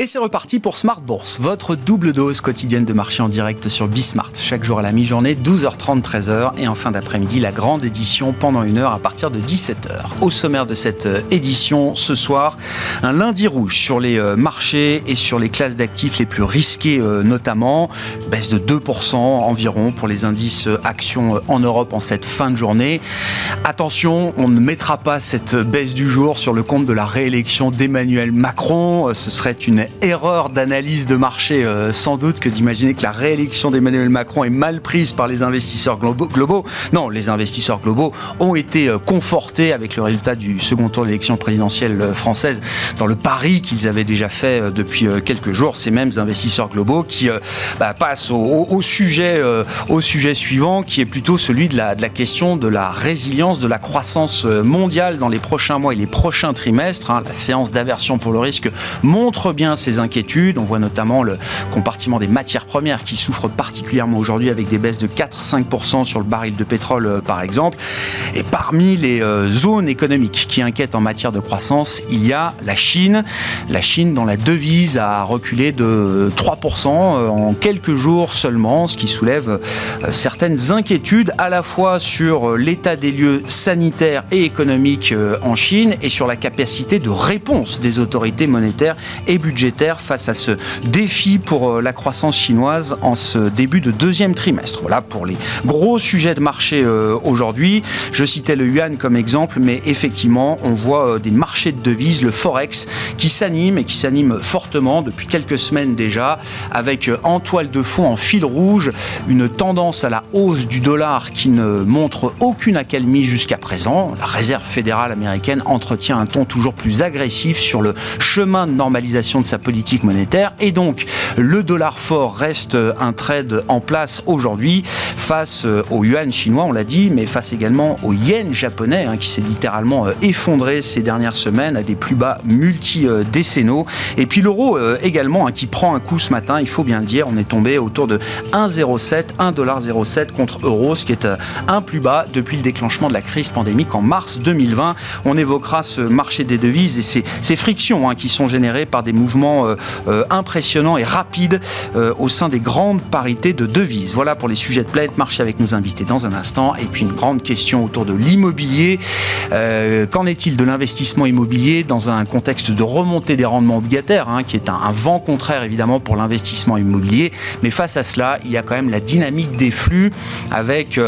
Et c'est reparti pour Smart Bourse, votre double dose quotidienne de marché en direct sur Bismart. Chaque jour à la mi-journée, 12h30, 13h. Et en fin d'après-midi, la grande édition pendant une heure à partir de 17h. Au sommaire de cette euh, édition, ce soir, un lundi rouge sur les euh, marchés et sur les classes d'actifs les plus risquées euh, notamment. Baisse de 2% environ pour les indices actions en Europe en cette fin de journée. Attention, on ne mettra pas cette baisse du jour sur le compte de la réélection d'Emmanuel Macron. Ce serait une erreur d'analyse de marché euh, sans doute que d'imaginer que la réélection d'Emmanuel Macron est mal prise par les investisseurs globaux. Non, les investisseurs globaux ont été euh, confortés avec le résultat du second tour de l'élection présidentielle euh, française dans le pari qu'ils avaient déjà fait depuis quelques jours. Ces mêmes investisseurs globaux qui bah, passent au, sujet, au sujet suivant, qui est plutôt celui de la, question de la résilience, de la croissance mondiale dans les prochains mois et les prochains trimestres. Hein. La séance d'aversion pour le risque montre bien ces inquiétudes. On voit notamment le compartiment des matières premières qui souffre particulièrement aujourd'hui avec des baisses de 4-5% sur le baril de pétrole euh, par exemple. Et parmi les euh, zones économiques qui inquiètent en matière de croissance, il y a la Chine. La Chine dont la devise a reculé de 3% euh, en quelques jours seulement, ce qui soulève certaines inquiétudes à la fois sur l'état des lieux sanitaires et économiques en Chine et sur la capacité de réponse des autorités monétaires et budgétaires face à ce défi pour euh, la croissance chinoise en ce début de deuxième trimestre. Voilà pour les gros sujets de marché euh, aujourd'hui. Je citais le yuan comme exemple, mais effectivement, on voit euh, des marchés de devises, le forex, qui s'anime et qui s'anime fortement depuis quelques semaines déjà, avec en toile de fond, en fil rouge, une tendance à la hausse du dollar qui ne montre aucune accalmie jusqu'à présent. La Réserve fédérale américaine entretient un ton toujours plus agressif sur le chemin de normalisation de sa politique monétaire. Et donc, le dollar fort reste un trade en place aujourd'hui face euh, au yuan chinois, on l'a dit, mais face également au yen japonais, hein, qui s'est littéralement euh, effondré ces dernières semaines à des plus bas multi-décennaux. Et puis l'euro euh, également, hein, qui prend un coup ce matin, il faut bien le dire, on est tombé autour de 1,07, 1,07 contre euro, ce qui est un plus bas depuis le déclenchement de la crise pandémique en mars 2020. On évoquera ce marché des devises et ces, ces frictions hein, qui sont générées par des mouvements euh, euh, impressionnant et rapide euh, au sein des grandes parités de devises. Voilà pour les sujets de Planète Marché avec nos invités dans un instant. Et puis une grande question autour de l'immobilier. Qu'en est-il de l'investissement immobilier dans un contexte de remontée des rendements obligataires, hein, qui est un, vent contraire évidemment pour l'investissement immobilier? Mais face à cela, il y a quand même la dynamique des flux avec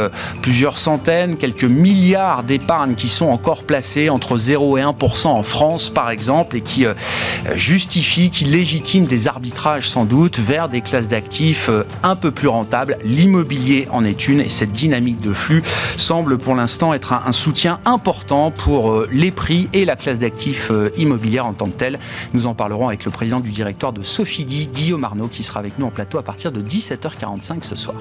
plusieurs centaines, quelques milliards d'épargnes qui sont encore placés entre 0 et 1% en France par exemple et qui justifient qui légitime des arbitrages sans doute vers des classes d'actifs euh, un peu plus rentables. L'immobilier en est une et cette dynamique de flux semble pour l'instant être un, soutien important pour euh, les prix et la classe d'actifs euh, immobilière en tant que telle. Nous en parlerons avec le président du directoire de Sophie Guillaume Arnaud, qui sera avec nous en plateau à partir de 17h45 ce soir.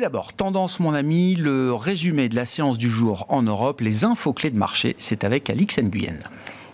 Mais d'abord, tendance mon ami, le résumé de la séance du jour en Europe, les infos clés de marché, c'est avec Alix Nguyen.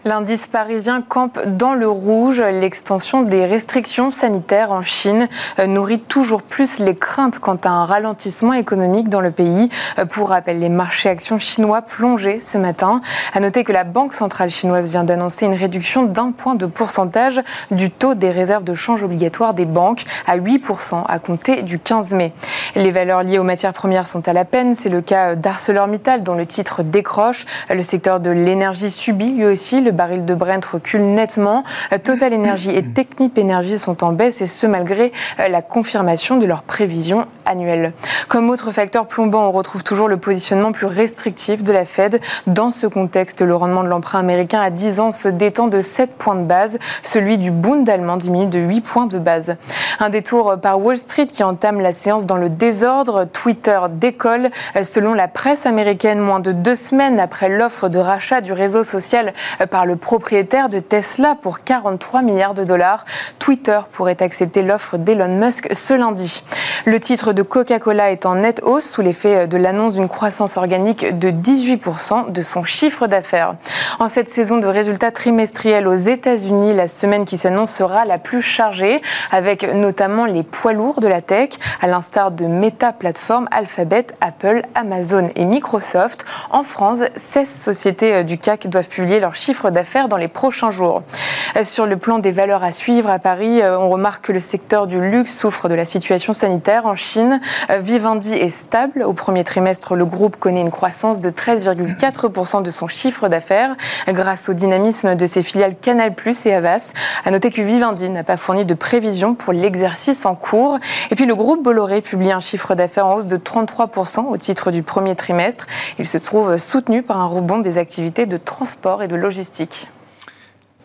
L'indice parisien campe dans le rouge. L'extension des restrictions sanitaires en Chine nourrit toujours plus les craintes quant à un ralentissement économique dans le pays. Pour rappel, les marchés actions chinois plongés ce matin. À noter que la Banque centrale chinoise vient d'annoncer une réduction d'un point de pourcentage du taux des réserves de change obligatoires des banques à 8% à compter du 15 mai. Les valeurs liées aux matières premières sont à la peine. C'est le cas d'ArcelorMittal dont le titre décroche. Le secteur de l'énergie subit lui aussi le baril de Brent recule nettement. Total Energy et Technip Energy sont en baisse et ce malgré euh, la confirmation de leurs prévisions annuelles. Comme autre facteur plombant, on retrouve toujours le positionnement plus restrictif de la Fed. Dans ce contexte, le rendement de l'emprunt américain à 10 ans se détend de 7 points de base. Celui du Bund allemand diminue de 8 points de base. Un détour par Wall Street qui entame la séance dans le désordre. Twitter décolle. Selon la presse américaine, moins de deux semaines après l'offre de rachat du réseau social par le propriétaire de Tesla pour 43 milliards de dollars. Twitter pourrait accepter l'offre d'Elon Musk ce lundi. Le titre de Coca-Cola est en nette hausse sous l'effet de l'annonce d'une croissance organique de 18% de son chiffre d'affaires. En cette saison de résultats trimestriels aux États-Unis, la semaine qui s'annonce sera la plus chargée, avec notamment les poids lourds de la tech, à l'instar de Meta Platform, Alphabet, Apple, Amazon et Microsoft. En France, 16 sociétés du CAC doivent publier leur d'affaires dans les prochains jours. Sur le plan des valeurs à suivre à Paris, on remarque que le secteur du luxe souffre de la situation sanitaire. En Chine, Vivendi est stable. Au premier trimestre, le groupe connaît une croissance de 13,4% de son chiffre d'affaires grâce au dynamisme de ses filiales Canal+ et Havas. À noter que Vivendi n'a pas fourni de prévision pour l'exercice en cours. Et puis le groupe Bolloré publie un chiffre d'affaires en hausse de 33% au titre du premier trimestre. Il se trouve soutenu par un rebond des activités de transport et de logistique.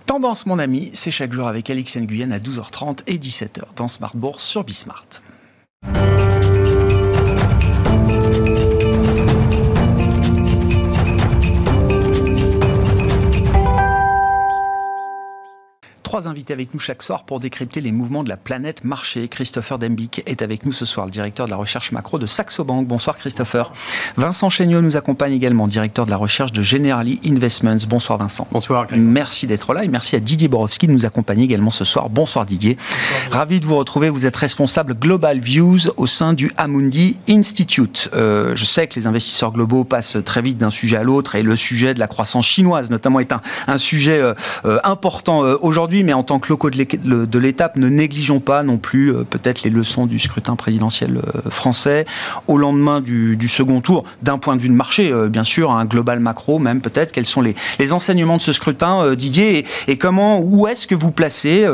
Tendance, mon ami, c'est chaque jour avec Alix Nguyen à 12h30 et 17h dans Smart Bourse sur Bismart. Trois invités avec nous chaque soir pour décrypter les mouvements de la planète marché. Christopher Dembic est avec nous ce soir, le directeur de la recherche macro de Saxo Bank. Bonsoir Christopher. Vincent Chéniaud nous accompagne également, directeur de la recherche de Generali Investments. Bonsoir Vincent. Bonsoir. Merci d'être là et merci à Didier Borowski de nous accompagner également ce soir. Bonsoir Didier. Ravi de vous retrouver. Vous êtes responsable Global Views au sein du Amundi Institute. Euh, je sais que les investisseurs globaux passent très vite d'un sujet à l'autre et le sujet de la croissance chinoise notamment est un, un sujet euh, euh important euh, mais en tant que locaux de l'étape, ne négligeons pas non plus euh, peut-être les leçons du scrutin présidentiel euh, français au lendemain du, second tour, d'un point de vue de marché, euh, bien sûr, un global macro même peut-être. Quels sont les, enseignements de ce scrutin, Didier, et, comment, où est-ce que vous placez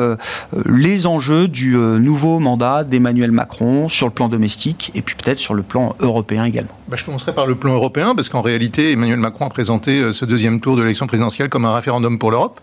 les enjeux du nouveau mandat d'Emmanuel Macron sur le plan domestique et puis peut-être sur le plan européen également? Bah, Je commencerai par le plan européen, parce qu'en réalité, Emmanuel Macron a présenté ce deuxième tour de l'élection présidentielle comme un référendum pour l'Europe.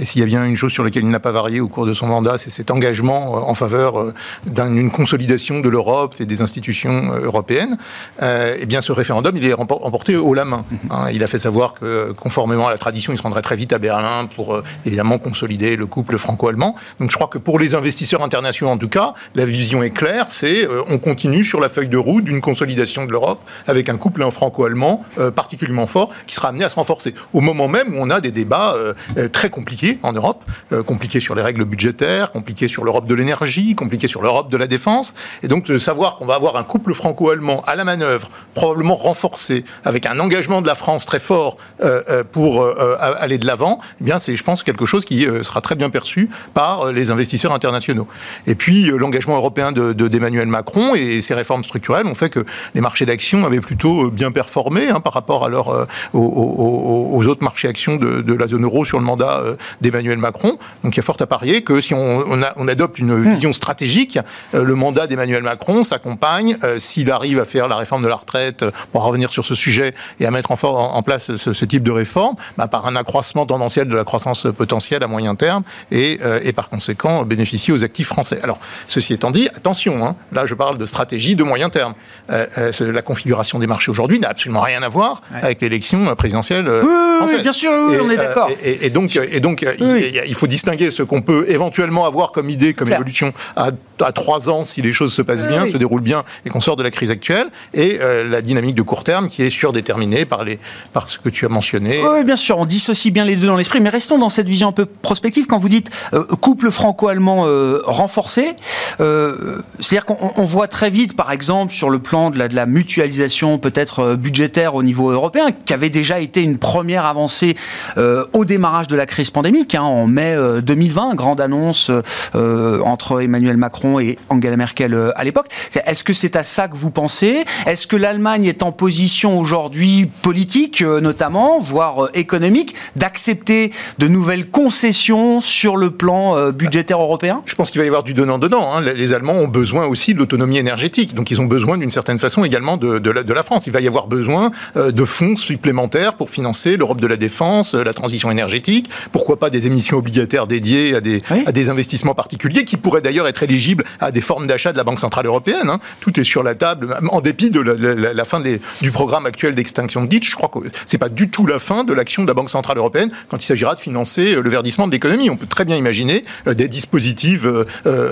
Et s'il y a bien une chose sur laquelle il n'a pas varié au cours de son mandat, c'est cet engagement euh, en faveur euh, d'une consolidation de l'Europe et des institutions euh, européennes. eh bien, ce référendum, il est remporté haut la main. Hein. il a fait savoir que, conformément à la tradition, il se rendrait très vite à Berlin pour évidemment consolider le couple franco-allemand. Donc, je crois que pour les investisseurs internationaux, en tout cas, la vision est claire. C'est on continue sur la feuille de route d'une consolidation de l'Europe avec un couple franco-allemand particulièrement fort qui sera amené à se renforcer. Au moment même où on a des débats très compliqués en Europe, compliqué sur les règles budgétaires, compliqué sur l'Europe de l'énergie, compliqué sur l'Europe de la défense. Et donc de savoir qu'on va avoir un couple franco-allemand à la manœuvre, probablement renforcé, avec un engagement de la France très fort euh, euh, pour euh, aller de l'avant, eh bien c'est, je pense, quelque chose qui sera très bien perçu par les investisseurs internationaux. Et puis l'engagement européen d'Emmanuel de, Macron et ses réformes structurelles ont fait que les marchés d'actions avaient plutôt bien performé hein, par rapport à aux, autres marchés actions de, la zone euro sur le mandat d'Emmanuel Macron. Donc il y a fort à parier que si on, adopte une hmm. vision stratégique, euh, le mandat d'Emmanuel Macron s'accompagne, euh, s'il arrive à faire la réforme de la retraite, euh, pour revenir sur ce sujet, et à mettre en, place ce, type de réforme, bah, par un accroissement tendanciel de la croissance potentielle à moyen terme, et, par conséquent bénéficier aux actifs français. Alors, ceci étant dit, attention, hein, là je parle de stratégie de moyen terme. la configuration des marchés aujourd'hui n'a absolument rien à voir avec l'élection présidentielle oui, bien sûr, on est d'accord. Et, donc, et donc il, faut distinguer ce qu'on peut éventuellement avoir comme idée, comme évolution à, trois ans si les choses se passent bien, se déroulent bien et qu'on sort de la crise actuelle, et euh, la dynamique de court terme qui est surdéterminée par, les, par ce que tu as mentionné. Oui, bien sûr, on dissocie bien les deux dans l'esprit, mais restons dans cette vision un peu prospective. Quand vous dites euh, couple franco-allemand euh, renforcé, c'est-à-dire qu'on voit très vite, par exemple, sur le plan de la, de la mutualisation peut-être budgétaire au niveau européen, qui avait déjà été une première avancée au démarrage de la crise pandémique, hein, en mai 2020, grande annonce euh, entre Emmanuel Macron et Angela Merkel euh, à l'époque. Est-ce que c'est à ça que vous pensez? Est-ce que l'Allemagne est en position aujourd'hui politique, euh, notamment, voire économique, d'accepter de nouvelles concessions sur le plan budgétaire européen? Je pense qu'il va y avoir du donnant-donnant. Hein. Les Allemands ont besoin aussi de l'autonomie énergétique, donc ils ont besoin d'une certaine façon également de, la, de, la, France. Il va y avoir besoin de fonds supplémentaires pour financer l'Europe de la défense, la transition énergétique, pourquoi pas des émissions obligataires salaires dédiés à des, à des investissements particuliers qui pourraient d'ailleurs être éligibles à des formes d'achat de la Banque Centrale Européenne. Hein. Tout est sur la table, en dépit de la, fin du programme actuel d'extinction de dette. Je crois que c'est pas du tout la fin de l'action de la Banque Centrale Européenne quand il s'agira de financer le verdissement de l'économie. On peut très bien imaginer des dispositifs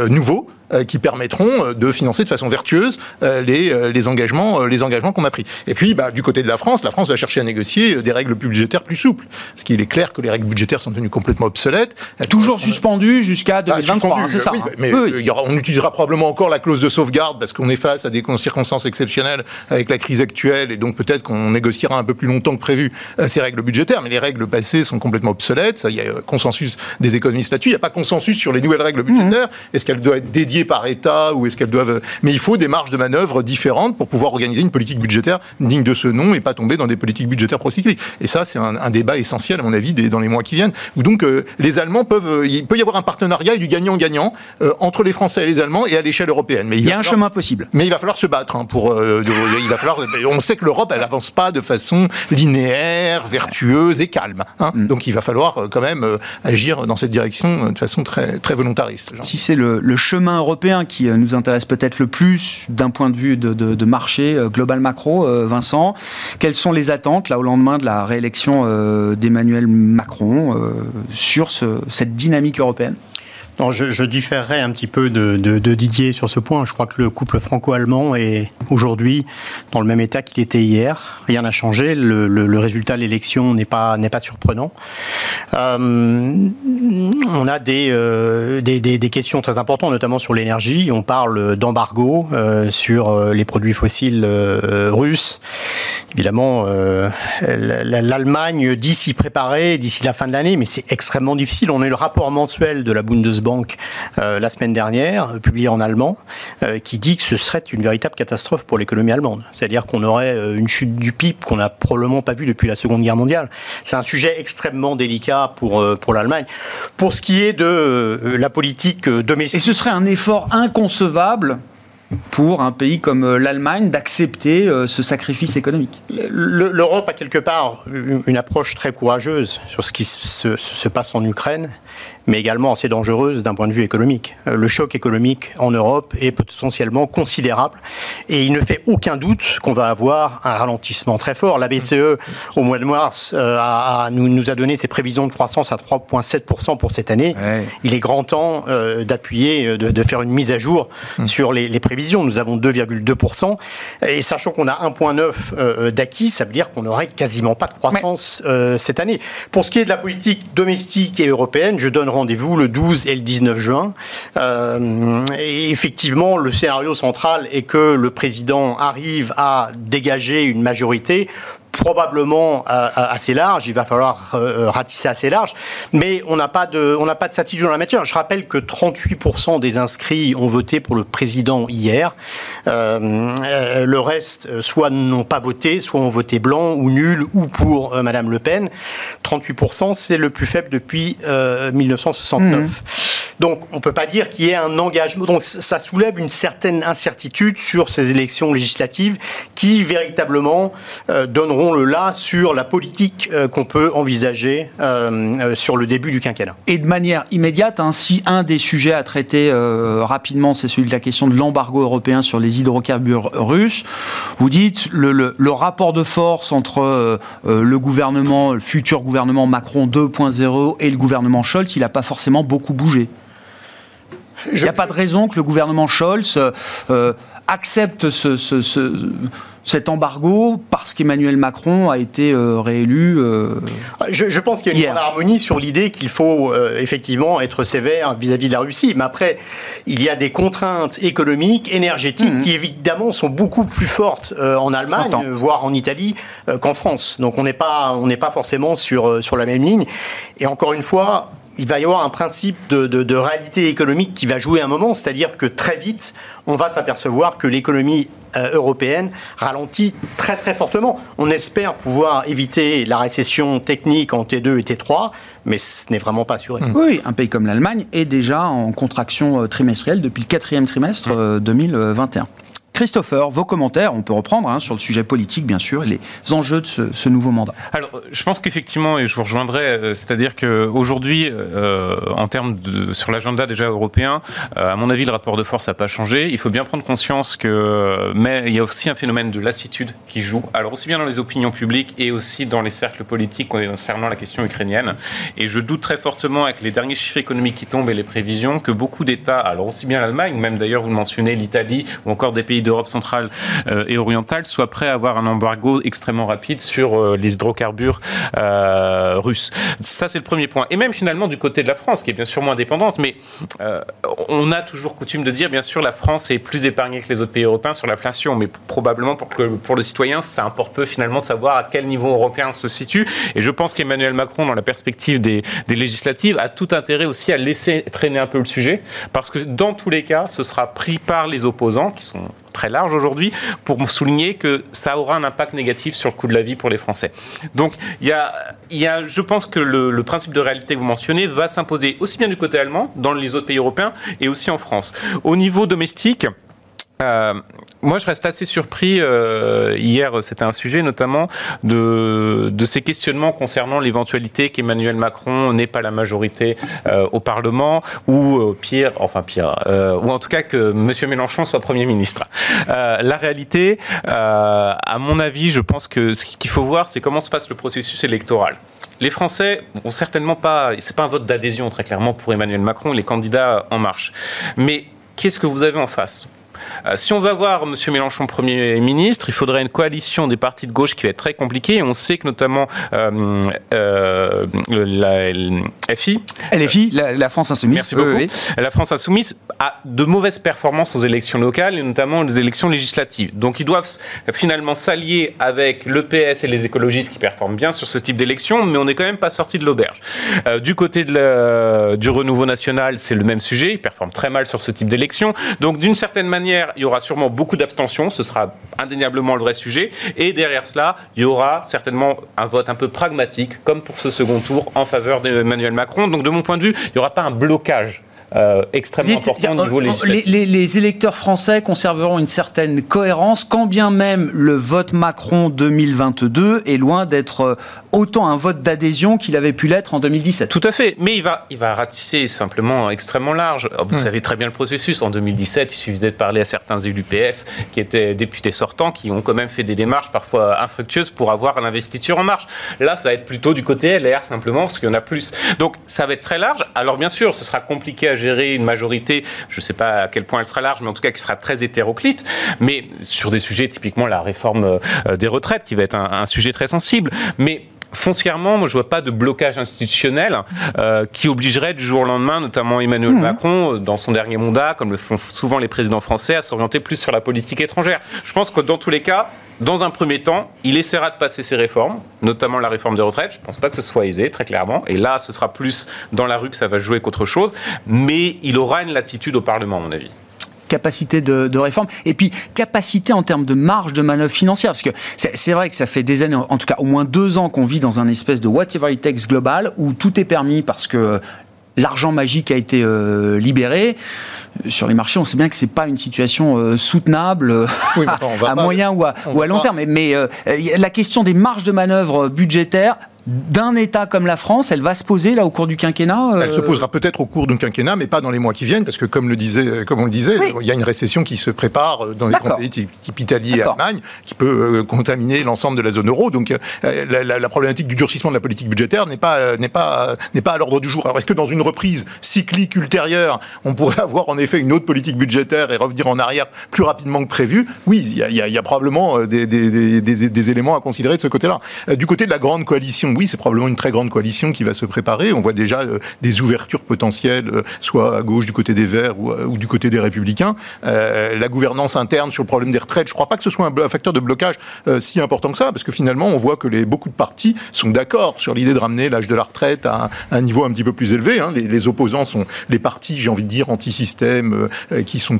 nouveaux euh, qui permettront euh, de financer de façon vertueuse euh, les, les engagements, les engagements qu'on a pris. Et puis, bah, du côté de la France, la France va chercher à négocier des règles budgétaires plus souples. Parce qu'il est clair que les règles budgétaires sont devenues complètement obsolètes. Toujours suspendues jusqu'à 2023, bah, c'est ça. Oui, hein. mais Il y aura, on utilisera probablement encore la clause de sauvegarde parce qu'on est face à des circonstances exceptionnelles avec la crise actuelle et donc peut-être qu'on négociera un peu plus longtemps que prévu ces règles budgétaires. Mais les règles passées sont complètement obsolètes. Ça, il y a consensus des économistes là-dessus. Il n'y a pas consensus sur les nouvelles règles budgétaires. Mmh. Est-ce qu'elles doivent être dédiées par État ou est-ce qu'elles doivent. Mais il faut des marges de manœuvre différentes pour pouvoir organiser une politique budgétaire digne de ce nom et pas tomber dans des politiques budgétaires procycliques. Et ça, c'est un, débat essentiel, à mon avis, dans les mois qui viennent. Où donc, euh, les Allemands peuvent. Euh, il peut y avoir un partenariat et du gagnant-gagnant euh, entre les Français et les Allemands et à l'échelle européenne. Mais il, y a un chemin possible. Mais il va falloir se battre hein, pour. il va falloir. On sait que l'Europe, elle avance pas de façon linéaire, vertueuse et calme. Hein. Mm. Donc, il va falloir quand même agir dans cette direction de façon très, très volontariste. Si c'est le, le chemin européen qui euh, nous intéresse peut-être le plus d'un point de vue de, marché euh, global macro, euh, Vincent. Quelles sont les attentes là au lendemain de la réélection d'Emmanuel Macron sur cette dynamique européenne? Non, je, je, différerais un petit peu de, Didier sur ce point. Je crois que le couple franco-allemand est aujourd'hui dans le même état qu'il était hier. Rien n'a changé. Le, résultat de l'élection n'est pas n'est pas surprenant. Euh, on a des, euh, des, des, questions très importantes, notamment sur l'énergie. On parle d'embargo euh, sur les produits fossiles russes. Évidemment, l'Allemagne dit s'y préparer d'ici la fin de l'année, mais c'est extrêmement difficile. On a le rapport mensuel de la Bundesbank Banque euh, la semaine dernière, euh, publié en allemand, euh, qui dit que ce serait une véritable catastrophe pour l'économie allemande. C'est-à-dire qu'on aurait une chute du PIB qu'on n'a probablement pas vue depuis la Seconde Guerre mondiale. C'est un sujet extrêmement délicat pour, pour l'Allemagne. Pour ce qui est de la politique domestique. Et ce serait un effort inconcevable pour un pays comme l'Allemagne d'accepter ce sacrifice économique L'Europe a quelque part une approche très courageuse sur ce qui se passe en Ukraine mais également assez dangereuse d'un point de vue économique. Euh, le choc économique en Europe est potentiellement considérable et il ne fait aucun doute qu'on va avoir un ralentissement très fort. La BCE, au mois de mars, euh, a, nous, nous, a donné ses prévisions de croissance à 3,7% pour cette année. Il est grand temps euh, d'appuyer, de, de, faire une mise à jour hum. sur les, les, prévisions. Nous avons 2,2% et sachant qu'on a 1,9 d'acquis, ça veut dire qu'on n'aurait quasiment pas de croissance cette année. Pour ce qui est de la politique domestique et européenne, je donne rendez-vous le 12 et le 19 juin. Euh, et effectivement, le scénario central est que le président arrive à dégager une majorité probablement euh, euh, assez large. Il va falloir euh, ratisser assez large, mais on n'a pas de, on pas de certitude dans la matière. Je rappelle que 38% des inscrits ont voté pour le président hier. le reste, soit n'ont pas voté, soit ont voté blanc ou nul, ou pour Madame Le Pen. 38%, c'est le plus faible depuis 1969. Mmh. Donc, on peut pas dire qu'il y ait un engagement. Donc, ça soulève une certaine incertitude sur ces élections législatives qui véritablement donneront le là sur la politique euh, qu'on peut envisager euh, euh, sur le début du quinquennat. Et de manière immédiate, hein, si un des sujets à traiter rapidement, c'est celui de la question de l'embargo européen sur les hydrocarbures russes, vous dites le, le, rapport de force entre le gouvernement, le futur gouvernement Macron 2.0 et le gouvernement Scholz, il n'a pas forcément beaucoup bougé. Il n'y a pas de raison que le gouvernement Scholz accepte ce, ce, ce cet embargo parce qu'Emmanuel Macron a été euh, réélu euh, je, pense qu'il y a une harmonie sur l'idée qu'il faut euh, effectivement être sévère vis-à-vis de la Russie. Mais après, il y a des contraintes économiques, énergétiques, mhm. qui évidemment sont beaucoup plus fortes en Allemagne, voire en Italie, qu'en France. Donc on n'est pas, on pas forcément sur, sur la même ligne. Et encore une fois, il va y avoir un principe de, de, de réalité économique qui va jouer un moment, c'est-à-dire que très vite, on va s'apercevoir que l'économie euh, européenne ralentit très très fortement. On espère pouvoir éviter la récession technique en T2 et T3, mais ce n'est vraiment pas assuré. Oui, un pays comme l'Allemagne est déjà en contraction euh, trimestrielle depuis le quatrième trimestre 2021. Christopher, vos commentaires, on peut reprendre hein, sur le sujet politique bien sûr et les enjeux de ce, nouveau mandat. Alors, je pense qu'effectivement, et je vous rejoindrai, euh, c'est-à-dire qu'aujourd'hui, euh, en termes de sur l'agenda déjà européen, euh, à mon avis, le rapport de force n'a pas changé. Il faut bien prendre conscience que, mais il y a aussi un phénomène de lassitude qui joue. Alors aussi bien dans les opinions publiques et aussi dans les cercles politiques concernant la question ukrainienne. Et je doute très fortement avec les derniers chiffres économiques qui tombent et les prévisions que beaucoup d'États, alors aussi bien l'Allemagne, même d'ailleurs vous le mentionnez, l'Italie ou encore des pays d'Europe centrale euh, et orientale soient prêts à avoir un embargo extrêmement rapide sur euh, les hydrocarbures euh, russes. Ça, c'est le premier point. Et même finalement du côté de la France, qui est bien sûr moins dépendante, mais on a toujours coutume de dire, bien sûr, la France est plus épargnée que les autres pays européens sur l'inflation, mais probablement pour, que, pour le citoyen, ça importe peu finalement savoir à quel niveau européen on se situe. Et je pense qu'Emmanuel Macron, dans la perspective des législatives, a tout intérêt aussi à laisser traîner un peu le sujet, parce que dans tous les cas, ce sera pris par les opposants, qui sont très large aujourd'hui pour souligner que ça aura un impact négatif sur le coût de la vie pour les Français. Donc, il y a, y a je pense que le principe de réalité que vous mentionnez va s'imposer aussi bien du côté allemand, dans les autres pays européens, et aussi en France. Au niveau domestique, euh, moi, je reste assez surpris. Euh, hier, c'était un sujet notamment de, ces questionnements concernant l'éventualité qu'Emmanuel Macron n'ait pas la majorité euh, au Parlement, ou pire, enfin pire, ou en tout cas que M. Mélenchon soit Premier ministre. La réalité, à mon avis, je pense que ce qu'il faut voir, c'est comment se passe le processus électoral. Les Français ont certainement pas, c'est pas un vote d'adhésion très clairement pour Emmanuel Macron, les candidats en marche. Mais qu'est-ce que vous avez en face? Si on va voir M. Mélenchon Premier ministre, il faudrait une coalition des partis de gauche qui va être très compliquée. On sait que notamment euh, euh, la FI, LFI, la, France Insoumise, merci beaucoup, la France Insoumise a de mauvaises performances aux élections locales et notamment aux élections législatives. Donc ils doivent finalement s'allier avec le PS et les écologistes qui performent bien sur ce type d'élection, mais on n'est quand même pas sorti de l'auberge. du côté de du renouveau national, c'est le même sujet, ils performent très mal sur ce type d'élection. Donc d'une certaine manière, il y aura sûrement beaucoup d'abstention, ce sera indéniablement le vrai sujet. Et derrière cela, il y aura certainement un vote un peu pragmatique, comme pour ce second tour, en faveur d'Emmanuel Macron. Donc de mon point de vue, il n'y aura pas un blocage euh, extrêmement important au niveau législatif. Les, les, électeurs français conserveront une certaine cohérence, quand bien même le vote Macron 2022 est loin d'être euh, autant un vote d'adhésion qu'il avait pu l'être en 2017. Tout à fait, mais il va, il va ratisser simplement extrêmement large. Vous savez très bien le processus. En 2017, il suffisait de parler à certains élus PS qui étaient députés sortants, qui ont quand même fait des démarches parfois infructueuses pour avoir l'investiture en marche. Là, ça va être plutôt du côté LR simplement, parce qu'il y en a plus. Donc, ça va être très large. Alors, bien sûr, ce sera compliqué à gérer une majorité, je ne sais pas à quel point elle sera large, mais en tout cas qui sera très hétéroclite, mais sur des sujets typiquement la réforme euh, des retraites, qui va être un, un sujet très sensible. Mais foncièrement, moi, je vois pas de blocage institutionnel euh, qui obligerait du jour au lendemain, notamment Emmanuel mmh. Macron, euh, dans son dernier mandat, comme le font souvent les présidents français, à s'orienter plus sur la politique étrangère. Je pense que dans tous les cas, dans un premier temps, il essaiera de passer ses réformes, notamment la réforme des retraites. Je ne pense pas que ce soit aisé, très clairement. Et là, ce sera plus dans la rue que ça va jouer qu'autre chose. Mais il aura une latitude au Parlement, à mon avis capacité de, réforme et puis capacité en termes de marge de manœuvre financière parce que c'est vrai que ça fait des années en tout cas au moins deux ans qu'on vit dans un espèce de whatever it takes global où tout est permis parce que l'argent magique a été euh, libéré sur les marchés, on sait bien que c'est pas une situation euh, soutenable à, moyen ou à, ou à long terme. Mais, euh, la question des marges de manœuvre budgétaires d'un État comme la France, elle va se poser là au cours du quinquennat Elle se euh posera peut-être au cours d'un quinquennat, mais pas dans les mois qui viennent, parce que comme le disait, comme on le disait, il y a une récession qui se prépare dans les pays type Italie et Allemagne, qui peut euh, contaminer l'ensemble de la zone euro. Donc euh, la, problématique du durcissement de la politique budgétaire n'est pas n'est pas n'est pas à l'ordre du jour. Alors est-ce que dans une reprise cyclique ultérieure, on pourrait avoir en effet une autre politique budgétaire et revenir en arrière plus rapidement que prévu? Oui, il y a, probablement des, des, des, éléments à considérer de ce côté-là. Du côté de la grande coalition oui, c'est probablement une très grande coalition qui va se préparer. On voit déjà euh, des ouvertures potentielles, euh, soit à gauche du côté des Verts ou, euh, du côté des Républicains. la gouvernance interne sur le problème des retraites, je ne crois pas que ce soit un, facteur de blocage si important que ça, parce que finalement, on voit que les, beaucoup de partis sont d'accord sur l'idée de ramener l'âge de la retraite à un, niveau un petit peu plus élevé. Hein. Les, opposants sont les partis, j'ai envie de dire, anti-système, qui sont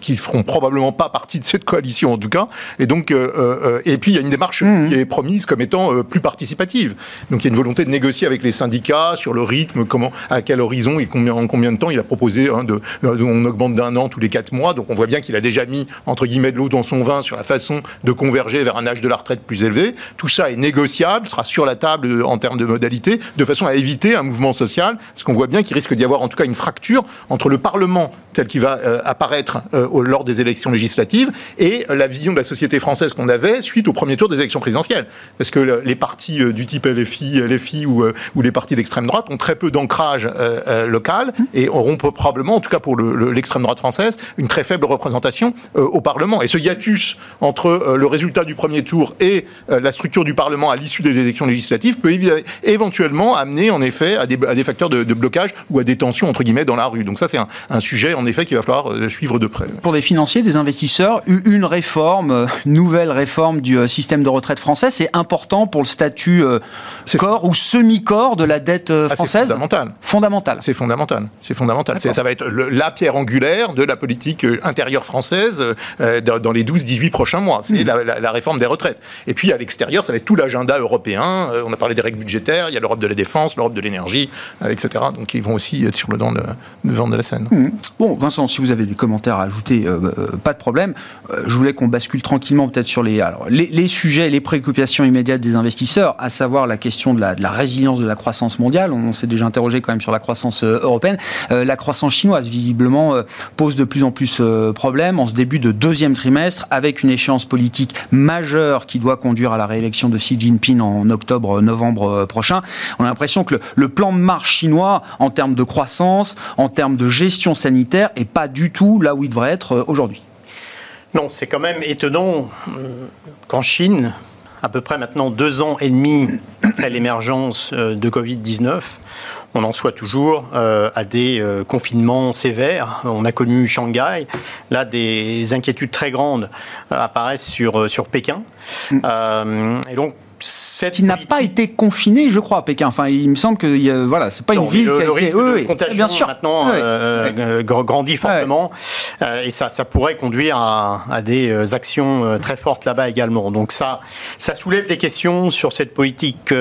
qui feront probablement pas partie de cette coalition en tout cas. Et donc, et puis il y a une démarche mmh. qui est promise comme étant plus participative. Donc il y a une volonté de négocier avec les syndicats sur le rythme, comment, à quel horizon et en combien de temps. Il a proposé, hein, de, on augmente d'un an tous les quatre mois. Donc on voit bien qu'il a déjà mis, entre guillemets, de l'eau dans son vin sur la façon de converger vers un âge de la retraite plus élevé. Tout ça est négociable, sera sur la table en termes de modalités, de façon à éviter un mouvement social, parce qu'on voit bien qu'il risque d'y avoir en tout cas une fracture entre le Parlement tel qu'il va euh, apparaître euh, lors des élections législatives et la vision de la société française qu'on avait suite au premier tour des élections présidentielles. Parce que les partis euh, du type LFI, LFI ou, ou les partis d'extrême droite ont très peu d'ancrage local et auront probablement, en tout cas pour l'extrême droite française, une très faible représentation au Parlement. Et ce hiatus entre le résultat du premier tour et la structure du Parlement à l'issue des élections législatives peut éventuellement amener en effet à des, facteurs de, blocage ou à des tensions entre guillemets dans la rue. Donc ça c'est un, un sujet en effet qu'il va falloir euh, suivre de près. Pour des financiers, des investisseurs, une réforme, euh, nouvelle réforme du euh, système de retraite français, c'est important pour le statut corps ou semi-corps de la dette ah, française. c'est fondamental. Fondamental. C'est fondamental. C'est fondamental. Ça va être la pierre angulaire de la politique intérieure française dans les 12-18 prochains mois. C'est hmm. la, réforme des retraites. Et puis à l'extérieur, ça va être tout l'agenda européen. On a parlé des règles budgétaires. Il y a l'Europe de la défense, l'Europe de l'énergie, etc. Donc ils vont aussi être sur le devant de, de la scène. Hmm. Bon, Vincent, si vous avez des commentaires à ajouter, euh, euh, pas de problème. Euh, je voulais qu'on bascule tranquillement peut-être sur les, alors, les, sujets, les préoccupations immédiates des investisseurs, à savoir la question de la, résilience de la croissance mondiale. On, s'est déjà interrogé quand même sur la croissance européenne. la croissance chinoise, visiblement, pose de plus en plus problème en ce début de deuxième trimestre, avec une échéance politique majeure qui doit conduire à la réélection de Xi Jinping en octobre-novembre prochain. On a l'impression que le, le plan de marche chinois, en termes de croissance, en termes de gestion sanitaire, et pas du tout là où il devrait être euh, aujourd'hui. Non, c'est quand même étonnant euh, qu'en Chine, à peu près maintenant deux ans et demi après l'émergence euh, de Covid-19, on en soit toujours à des confinements sévères. On a connu Shanghai. Là, des inquiétudes très grandes apparaissent sur, sur Pékin. Mm. et donc, qui n'a pas été confiné, je crois, à Pékin. Enfin, il me semble que voilà, c'est pas une ville qui a été... oui, bien sûr. maintenant euh, euh, grandit fortement euh, et ça, ça pourrait conduire à, à des actions très fortes là-bas également. Donc ça, ça soulève des questions sur cette politique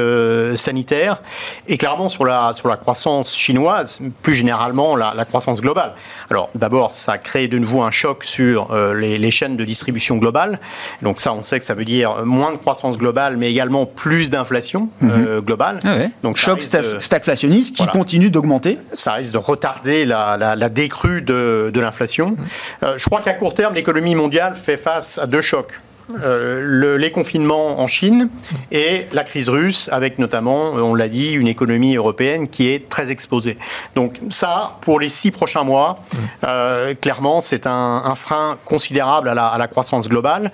sanitaire et clairement sur la sur la croissance chinoise, plus généralement la, la croissance globale. Alors d'abord, ça crée de nouveau un choc sur les, les chaînes de distribution globale. Donc ça, on sait que ça veut dire moins de croissance globale, mais également plus d'inflation euh, mhm. globale. Ah Donc choc stagflationniste qui continue d'augmenter. Ça risque de retarder la, décrue de, l'inflation. Mhm. Euh, je crois qu'à court terme, l'économie mondiale fait face à deux chocs. Euh, les confinements en Chine et la crise russe, avec notamment, on l'a dit, une économie européenne qui est très exposée. Donc ça, pour les six prochains mois, mhm. clairement, c'est un, frein considérable à la, à la croissance globale.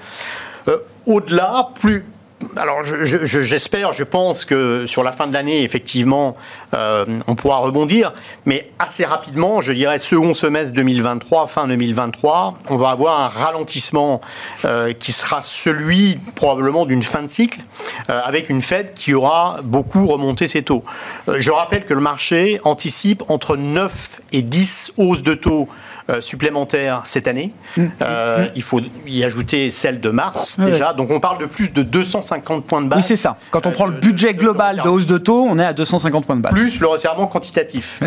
Au-delà, plus, alors j'espère, je, pense que sur la fin de l'année, effectivement, euh, on pourra rebondir, mais assez rapidement, je dirais second semestre 2023, fin 2023, on va avoir un ralentissement euh, qui sera celui probablement d'une fin de cycle, euh, avec une Fed qui aura beaucoup remonté ses taux. je rappelle que le marché anticipe entre 9 et 10 hausses de taux supplémentaires cette année. Mmh. Euh, il faut y ajouter celle de mars déjà. Donc on parle de plus de 250 points de base. Oui, c'est ça. Quand on prend le euh, budget global de, hausse de taux, on est à 250 points de base. Plus le resserrement quantitatif.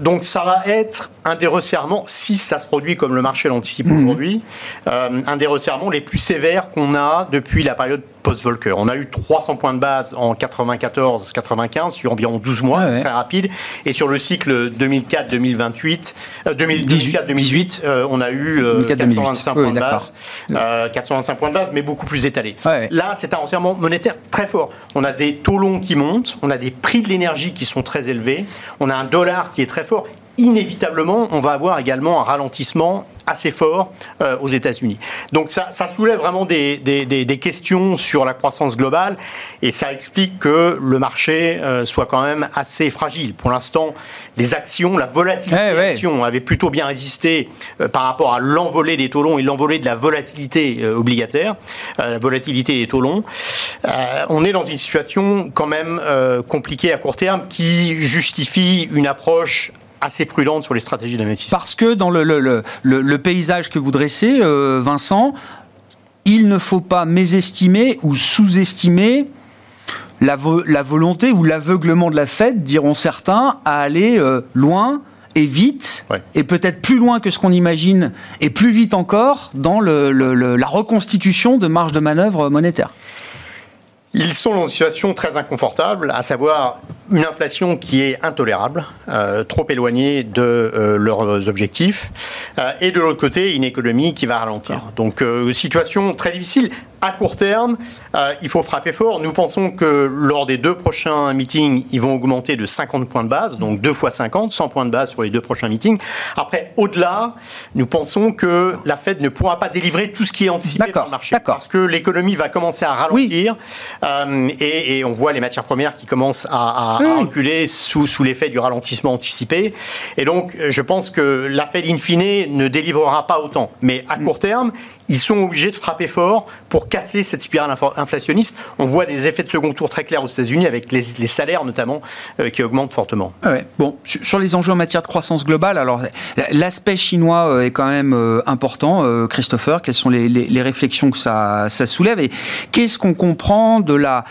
donc ça va être un des resserrements, si ça se produit comme le marché l'anticipe mmh. aujourd'hui, un des resserrements les plus sévères qu'on a depuis la période post-Volcker. On a eu 300 points de base en 94-95 sur environ 12 mois, très rapide. Et sur le cycle 2004-2028, 2018, euh, on a eu 425 euh, points de base, 425 euh, points de base, mais beaucoup plus étalés. Là, c'est un resserrement monétaire très fort. On a des taux longs qui montent, on a des prix de l'énergie qui sont très élevés, on a un dollar qui est très fort inévitablement, on va avoir également un ralentissement assez fort euh, aux États-Unis. Donc ça, soulève vraiment des, questions sur la croissance globale et ça explique que le marché euh, soit quand même assez fragile. Pour l'instant, les actions, la volatilité eh des actions avait plutôt bien résisté euh, par rapport à l'envolée des taux longs et l'envolée de la volatilité obligataire, la volatilité des taux longs. on est dans une situation quand même compliquée à court terme qui justifie une approche assez prudente sur les stratégies d'investissement. Parce que dans le, le, le, paysage que vous dressez, euh, Vincent, il ne faut pas mésestimer ou sous-estimer la, la volonté ou l'aveuglement de la Fed, diront certains, à aller loin et vite, et peut-être plus loin que ce qu'on imagine, et plus vite encore dans la reconstitution de marge de manœuvre monétaire. Ils sont dans une situation très inconfortable, à savoir une inflation qui est intolérable, euh, trop éloignée de euh, leurs objectifs, euh, et de l'autre côté, une économie qui va ralentir. Donc, situation très difficile. À court terme, euh, il faut frapper fort. Nous pensons que lors des deux prochains meetings, ils vont augmenter de 50 points de base, donc deux fois 50, 100 points de base pour les deux prochains meetings. Après, au-delà, nous pensons que la Fed ne pourra pas délivrer tout ce qui est anticipé par le marché. Parce que l'économie va commencer à ralentir euh, et, on voit les matières premières qui commencent à, reculer sous, sous l'effet du ralentissement anticipé. Et donc, je pense que la Fed, in fine, ne délivrera pas autant. Mais à court terme, ils sont obligés de frapper fort pour casser cette spirale inflationniste. On voit des effets de second tour très clairs aux États-Unis avec les, salaires notamment euh, qui augmentent fortement. Ah bon, sur les enjeux en matière de croissance globale, alors l'aspect chinois euh, est quand même euh, important. Christopher, quelles sont les, réflexions que ça, soulève et qu'est-ce qu'on comprend de la,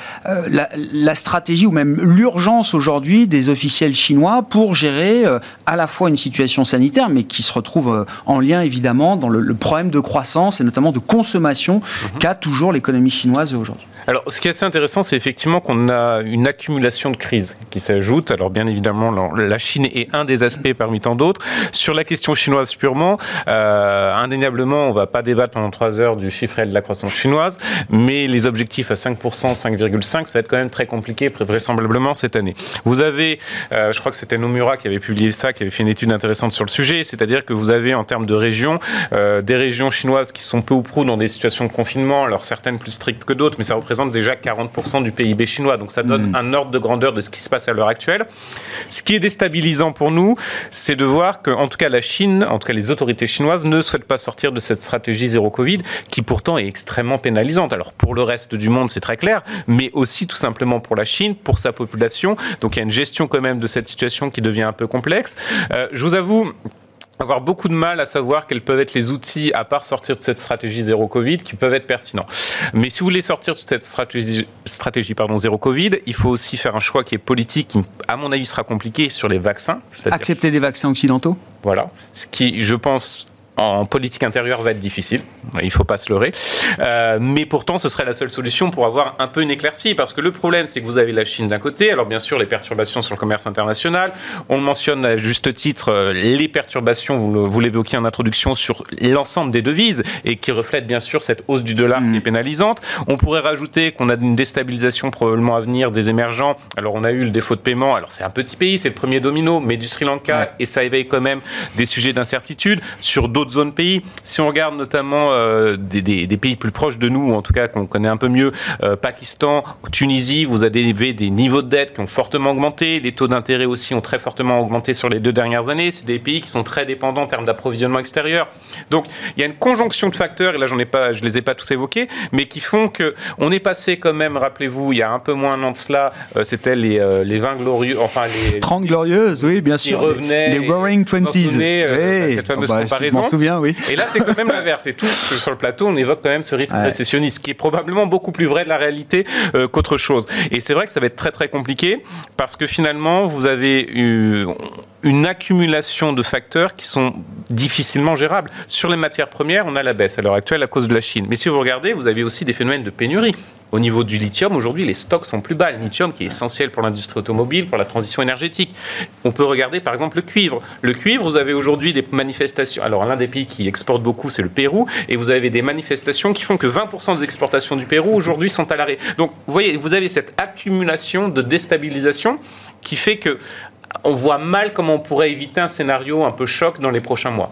la, stratégie ou même l'urgence aujourd'hui des officiels chinois pour gérer à la fois une situation sanitaire, mais qui se retrouve en lien évidemment dans le, le problème de croissance et notamment de consommation mhm. qu'a toujours l'économie chinoise aujourd'hui. Alors, ce qui est assez intéressant, c'est effectivement qu'on a une accumulation de crises qui s'ajoute. Alors, bien évidemment, la Chine est un des aspects parmi tant d'autres. Sur la question chinoise purement, euh, indéniablement, on ne va pas débattre pendant trois heures du chiffre de la croissance chinoise, mais les objectifs à 5%, 5,5%, ça va être quand même très compliqué, vraisemblablement, cette année. Vous avez, euh, je crois que c'était Nomura qui avait publié ça, qui avait fait une étude intéressante sur le sujet, c'est-à-dire que vous avez, en termes de régions, euh, des régions chinoises qui sont peu ou prou dans des situations de confinement, alors certaines plus strictes que d'autres, mais ça représente déjà 40% du PIB chinois. Donc ça donne hmm. un ordre de grandeur de ce qui se passe à l'heure actuelle. Ce qui est déstabilisant pour nous, c'est de voir que, en tout cas, la Chine, en tout cas les autorités chinoises, ne souhaitent pas sortir de cette stratégie zéro Covid, qui pourtant est extrêmement pénalisante. Alors pour le reste du monde, c'est très clair, mais aussi tout simplement pour la Chine, pour sa population. Donc il y a une gestion quand même de cette situation qui devient un peu complexe. Euh, je vous avoue, avoir beaucoup de mal à savoir quels peuvent être les outils, à part sortir de cette stratégie zéro Covid, qui peuvent être pertinents. Mais si vous voulez sortir de cette stratégie, stratégie pardon, zéro Covid, il faut aussi faire un choix qui est politique, qui, à mon avis, sera compliqué sur les vaccins. Accepter des vaccins occidentaux? Voilà. Ce qui, je pense, en politique intérieure va être difficile, il ne faut pas se leurrer. Euh, mais pourtant, ce serait la seule solution pour avoir un peu une éclaircie. Parce que le problème, c'est que vous avez la Chine d'un côté, alors bien sûr les perturbations sur le commerce international. On mentionne à juste titre euh, les perturbations, vous l'évoquiez en introduction, sur l'ensemble des devises et qui reflètent bien sûr cette hausse du dollar qui est mm. pénalisante. On pourrait rajouter qu'on a une déstabilisation probablement à venir des émergents. Alors on a eu le défaut de paiement, alors c'est un petit pays, c'est le premier domino, mais du Sri Lanka, et ça éveille quand même des sujets d'incertitude. Sur d'autres zones pays. Si on regarde notamment euh, des, pays plus proches de nous, ou en tout cas qu'on connaît un peu mieux, euh, Pakistan, Tunisie, vous avez des niveaux de dette qui ont fortement augmenté, les taux d'intérêt aussi ont très fortement augmenté sur les deux dernières années. C'est des pays qui sont très dépendants en termes d'approvisionnement extérieur. Donc il y a une conjonction de facteurs, et là j'en ai pas, je les ai pas tous évoqués, mais qui font que on est passé quand même, rappelez-vous, il y a un peu moins d'un an de cela, euh, c'était les, les 20 glorieux, enfin les 30 glorieuses, oui, bien sûr. Revenaient, les Roaring Twenties. Cette fameuse oh, bah, comparaison. Et là, c'est quand même l'inverse. Et tous sur le plateau, on évoque quand même ce risque récessionniste, qui est probablement beaucoup plus vrai de la réalité euh, qu'autre chose. Et c'est vrai que ça va être très très compliqué parce que finalement, vous avez eu une accumulation de facteurs qui sont difficilement gérables. Sur les matières premières, on a la baisse à l'heure actuelle à cause de la Chine. Mais si vous regardez, vous avez aussi des phénomènes de pénurie. Au niveau du lithium, aujourd'hui, les stocks sont plus bas. Le lithium, qui est essentiel pour l'industrie automobile, pour la transition énergétique. On peut regarder, par exemple, le cuivre. Le cuivre, vous avez aujourd'hui des manifestations. Alors, l'un des pays qui exporte beaucoup, c'est le Pérou. Et vous avez des manifestations qui font que 20% des exportations du Pérou, aujourd'hui, sont à l'arrêt. Donc, vous voyez, vous avez cette accumulation de déstabilisation qui fait que on voit mal comment on pourrait éviter un scénario un peu choc dans les prochains mois.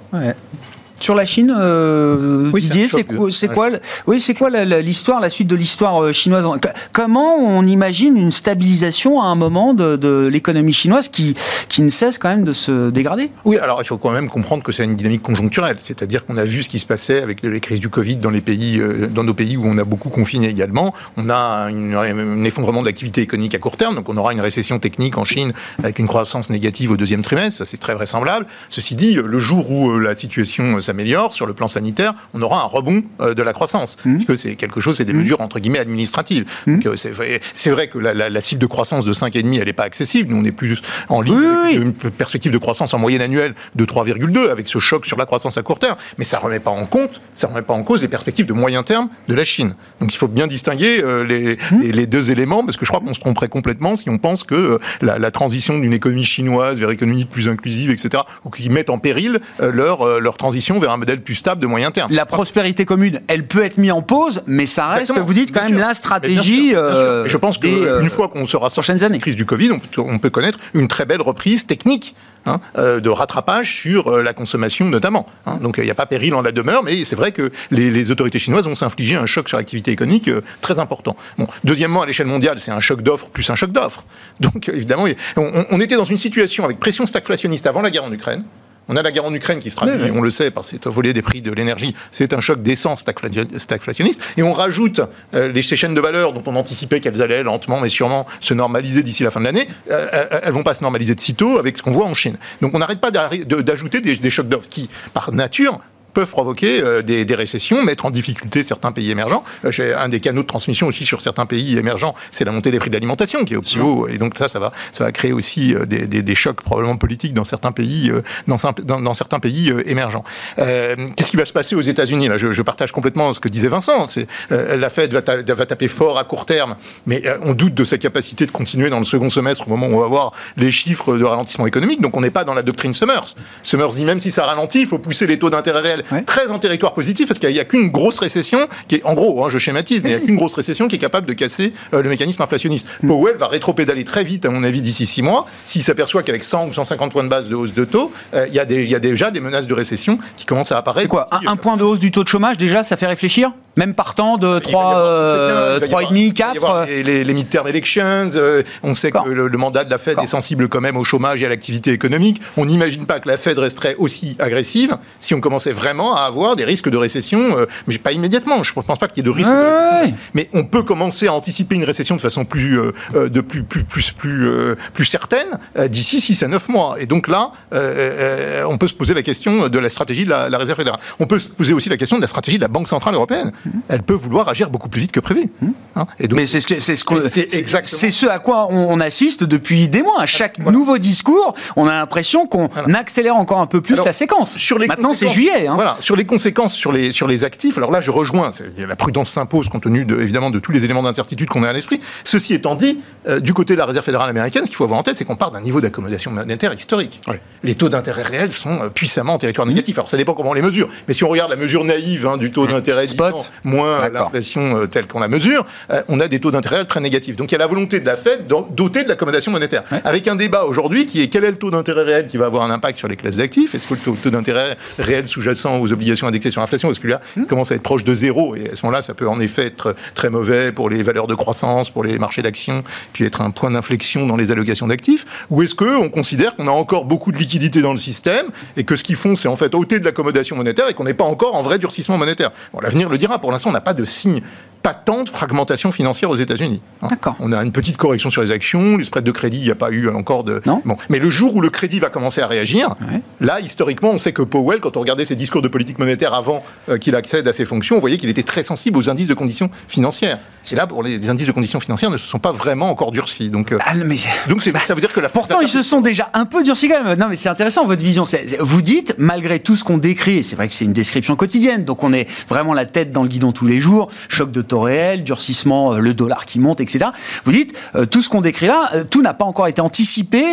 Sur la Chine, euh, Didier, c'est quoi, quoi, oui, c'est quoi l'histoire, la suite de l'histoire euh, chinoise Comment on imagine une stabilisation à un moment de, l'économie chinoise qui, qui ne cesse quand même de se dégrader? Oui, alors il faut quand même comprendre que c'est une dynamique conjoncturelle, c'est-à-dire qu'on a vu ce qui se passait avec les crises du Covid dans les pays, euh, dans nos pays où on a beaucoup confiné également. On a un effondrement de l'activité économique à court terme, donc on aura une récession technique en Chine avec une croissance négative au deuxième trimestre, ça c'est très vraisemblable. Ceci dit, le jour où la situation s'améliore sur le plan sanitaire, on aura un rebond de la croissance. Mmh. Puisque c'est quelque chose, c'est des mmh. mesures entre guillemets administratives. Mmh. c'est vrai que la, cible de croissance de 5,5, elle n'est pas accessible. Nous, on est plus en ligne avec une perspective de croissance en moyenne annuelle de 3,2 avec ce choc sur la croissance à court terme. Mais ça ne remet pas en compte, ça remet pas en cause les perspectives de moyen terme de la Chine. Donc il faut bien distinguer les, les, deux éléments parce que je crois qu'on se tromperait complètement si on pense que la, la transition d'une économie chinoise vers une économie plus inclusive, etc., ou qui mettent en péril leur, leur transition vers un modèle plus stable de moyen terme. La prospérité commune, elle peut être mise en pause, mais ça reste, vous dites, quand même la stratégie. Euh, je pense qu'une euh, fois qu'on sera sorti de la crise du Covid, on peut, on peut, connaître une très belle reprise technique. Hein, euh, de rattrapage sur la consommation notamment. Hein. Donc il n'y a pas péril en la demeure, mais c'est vrai que les, autorités chinoises vont s'infliger un choc sur l'activité économique très important. Bon, deuxièmement, à l'échelle mondiale, c'est un choc d'offres plus un choc d'offres. Donc évidemment, on, on, était dans une situation avec pression stagflationniste avant la guerre en Ukraine. On a la guerre en Ukraine qui se traduit, on le sait, par cette volée des prix de l'énergie. C'est un choc d'essence stagflationniste. Et on rajoute euh, les, ces chaînes de valeur dont on anticipait qu'elles allaient lentement mais sûrement se normaliser d'ici la fin de l'année. Euh, euh, elles vont pas se normaliser de sitôt avec ce qu'on voit en Chine. Donc on n'arrête pas d'ajouter des, des chocs d'offres qui, par nature, peuvent provoquer euh, des, récessions, mettre en difficulté certains pays émergents. Euh, j'ai un des canaux de transmission aussi sur certains pays émergents, c'est la montée des prix de l'alimentation qui est au plus haut, et donc ça, ça va, ça va créer aussi euh, des, chocs probablement politiques dans certains pays, dans, dans, certains pays émergents. Qu'est-ce qui va se passer aux États-Unis? Là, je, partage complètement ce que disait Vincent. C'est la Fed va, va, taper fort à court terme, mais on doute de sa capacité de continuer dans le second semestre au moment où on va voir les chiffres de ralentissement économique. Donc on n'est pas dans la doctrine Summers. Summers dit même si ça ralentit, il faut pousser les taux d'intérêt réels très en territoire positif parce qu'il n'y a, qu'une grosse récession qui est, en gros, hein, je schématise, mais il n'y a qu'une grosse récession qui est capable de casser euh, le mécanisme inflationniste. Mm. Powell va rétro-pédaler très vite, à mon avis, d'ici six mois, s'il s'aperçoit qu'avec 100 ou 150 points de base de hausse de taux, euh, il y, a déjà des menaces de récession qui commencent à apparaître. quoi un, point de hausse du taux de chômage, déjà, ça fait réfléchir Même partant de 3, 3,5, 4 Les, les midterm elections, euh, on sait que le, mandat de la Fed est sensible quand même au chômage et à l'activité économique. On n'imagine pas que la Fed resterait aussi agressive si on commençait vraiment à avoir des risques de récession, euh, mais pas immédiatement. Je ne pense pas qu'il y ait de risque de récession. Mais on peut commencer à anticiper une récession de façon plus, euh, euh, de plus, plus, plus, plus, plus certaine d'ici 6 à 9 mois. Et donc là, on peut se poser la question de la stratégie de la, Réserve fédérale. On peut se poser aussi la question de la stratégie de la Banque centrale européenne. Mmh. Elle peut vouloir agir beaucoup plus vite que prévu. Mmh. Hein. et donc, mais c'est ce, c'est ce, ce à quoi on, assiste depuis des mois. À chaque nouveau discours, on a l'impression qu'on accélère encore un peu plus la séquence. Sur les Maintenant, c'est juillet. Hein. Voilà. Sur les conséquences sur les, sur les actifs, alors là, je rejoins, la prudence s'impose compte tenu de, évidemment de tous les éléments d'incertitude qu'on a à l'esprit. Ceci étant dit, euh, du côté de la Réserve fédérale américaine, ce qu'il faut avoir en tête, c'est qu'on part d'un niveau d'accommodation monétaire historique. Les taux d'intérêt réels sont euh, puissamment en territoire négatif. Alors ça dépend comment on les mesure, mais si on regarde la mesure naïve hein, du taux d'intérêt spot moins l'inflation euh, telle qu'on la mesure, on a des taux d'intérêt très négatifs. Donc il y a la volonté de la Fed de doter de l'accommodation monétaire, avec un débat aujourd'hui qui est quel est le taux d'intérêt réel qui va avoir un impact sur les classes d'actifs? Est-ce que le taux, d'intérêt réel sous-jacent aux obligations indexées sur l'inflation, est-ce que là hmm. commence à être proche de zéro. Et à ce moment-là, ça peut en effet être très mauvais pour les valeurs de croissance, pour les marchés d'actions, puis être un point d'inflexion dans les allocations d'actifs. Ou est-ce qu'on considère qu'on a encore beaucoup de liquidités dans le système et que ce qu'ils font, c'est en fait ôter de l'accommodation monétaire et qu'on n'est pas encore en vrai durcissement monétaire? Bon, l'avenir le dira. Pour l'instant, on n'a pas de signe pas tant de fragmentation financière aux États-Unis. Hein. On a une petite correction sur les actions, les spreads de crédit, il n'y a pas eu encore de. Non. Bon. Mais le jour où le crédit va commencer à réagir, là, historiquement, on sait que Powell, quand on regardait ses discours de politique monétaire avant euh, qu'il accède à ses fonctions, on voyait qu'il était très sensible aux indices de conditions financières. Et là, pour les, indices de conditions financières ne se sont pas vraiment encore durcis. Donc, euh, ah, mais... donc ça veut dire que la. Pourtant, ils se sont déjà un peu durcis quand même. Non, mais c'est intéressant votre vision. Vous dites, malgré tout ce qu'on décrit, c'est vrai que c'est une description quotidienne, donc on est vraiment la tête dans le guidon tous les jours, choc de taux réel, durcissement euh, le dollar qui monte, etc. Vous dites, tout ce qu'on décrit là, tout n'a pas encore été anticipé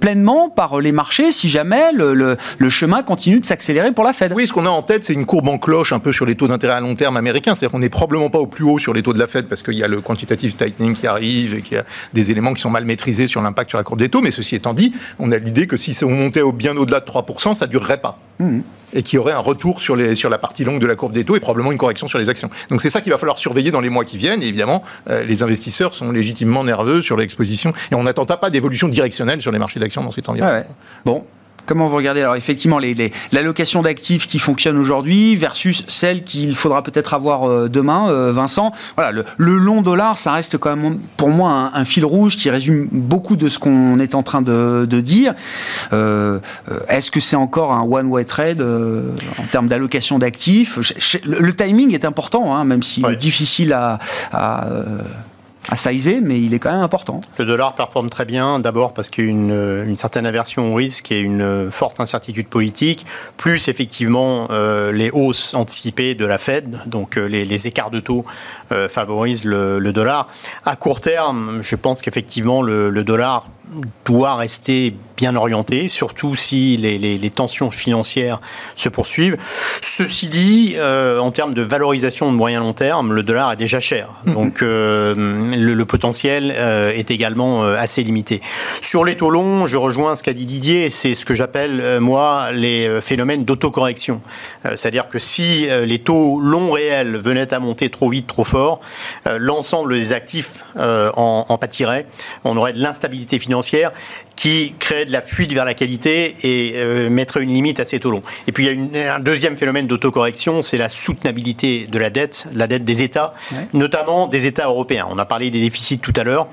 pleinement par les marchés si jamais le, chemin continue de s'accélérer pour la Fed. Oui, ce qu'on a en tête, c'est une courbe en cloche un peu sur les taux d'intérêt à long terme américains. C'est-à-dire qu'on n'est probablement pas au plus haut sur les taux de la Fed parce qu'il y a le quantitative tightening qui arrive et qu'il y a des éléments qui sont mal maîtrisés sur l'impact sur la courbe des taux. Mais ceci étant dit, on a l'idée que si on montait bien au-delà de 3%, ça ne durerait pas. Mmh et qui aurait un retour sur, les, sur la partie longue de la courbe des taux et probablement une correction sur les actions. Donc c'est ça qu'il va falloir surveiller dans les mois qui viennent. Et évidemment, euh, les investisseurs sont légitimement nerveux sur l'exposition et on n'attend pas d'évolution directionnelle sur les marchés d'actions dans cet environnement. Bon, Comment vous regardez alors effectivement l'allocation d'actifs qui fonctionne aujourd'hui versus celle qu'il faudra peut-être avoir euh, demain, euh, Vincent? Voilà, le, long dollar, ça reste quand même pour moi un, fil rouge qui résume beaucoup de ce qu'on est en train de, dire. Euh, est-ce que c'est encore un one-way trade en termes d'allocation d'actifs? Le, timing est important, hein, même si difficile à à sizer, mais il est quand même important. Le dollar performe très bien, d'abord parce qu'il y a une, certaine aversion au risque et une forte incertitude politique, plus effectivement euh, les hausses anticipées de la Fed, donc euh, les, écarts de taux euh, favorisent le, dollar. À court terme, je pense qu'effectivement le dollar doit rester bien orienté, surtout si les, tensions financières se poursuivent. Ceci dit, euh, en termes de valorisation de moyen long terme, le dollar est déjà cher. Mhm. Donc euh, le, potentiel euh, est également assez limité. Sur les taux longs, je rejoins ce qu'a dit Didier, c'est ce que j'appelle, moi, les phénomènes d'autocorrection. C'est-à-dire que si les taux longs réels venaient à monter trop vite, trop fort, l'ensemble des actifs en, en pâtirait. On aurait de l'instabilité financière qui crée de la fuite vers la qualité et euh, mettrait une limite à ces taux longs. Et puis il y a un deuxième phénomène d'autocorrection, c'est la soutenabilité de la dette, la dette des États, notamment des États européens. On a parlé des déficits tout à l'heure.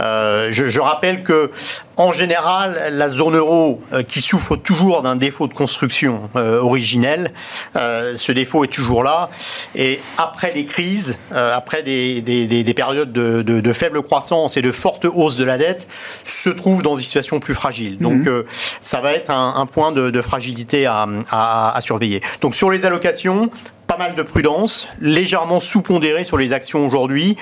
Euh, je, je, rappelle que en général, la zone euro, euh, qui souffre toujours d'un défaut de construction euh, originel, euh, ce défaut est toujours là. Et après les crises, après des, des, des périodes de, de, de, faible croissance et de forte hausse de la dette, se trouve dans une situation plus fragile. Donc, mhm. ça va être un, un point de, de fragilité à, à, à surveiller. Donc, sur les allocations, pas mal de prudence, légèrement sous-pondéré sur les actions aujourd'hui,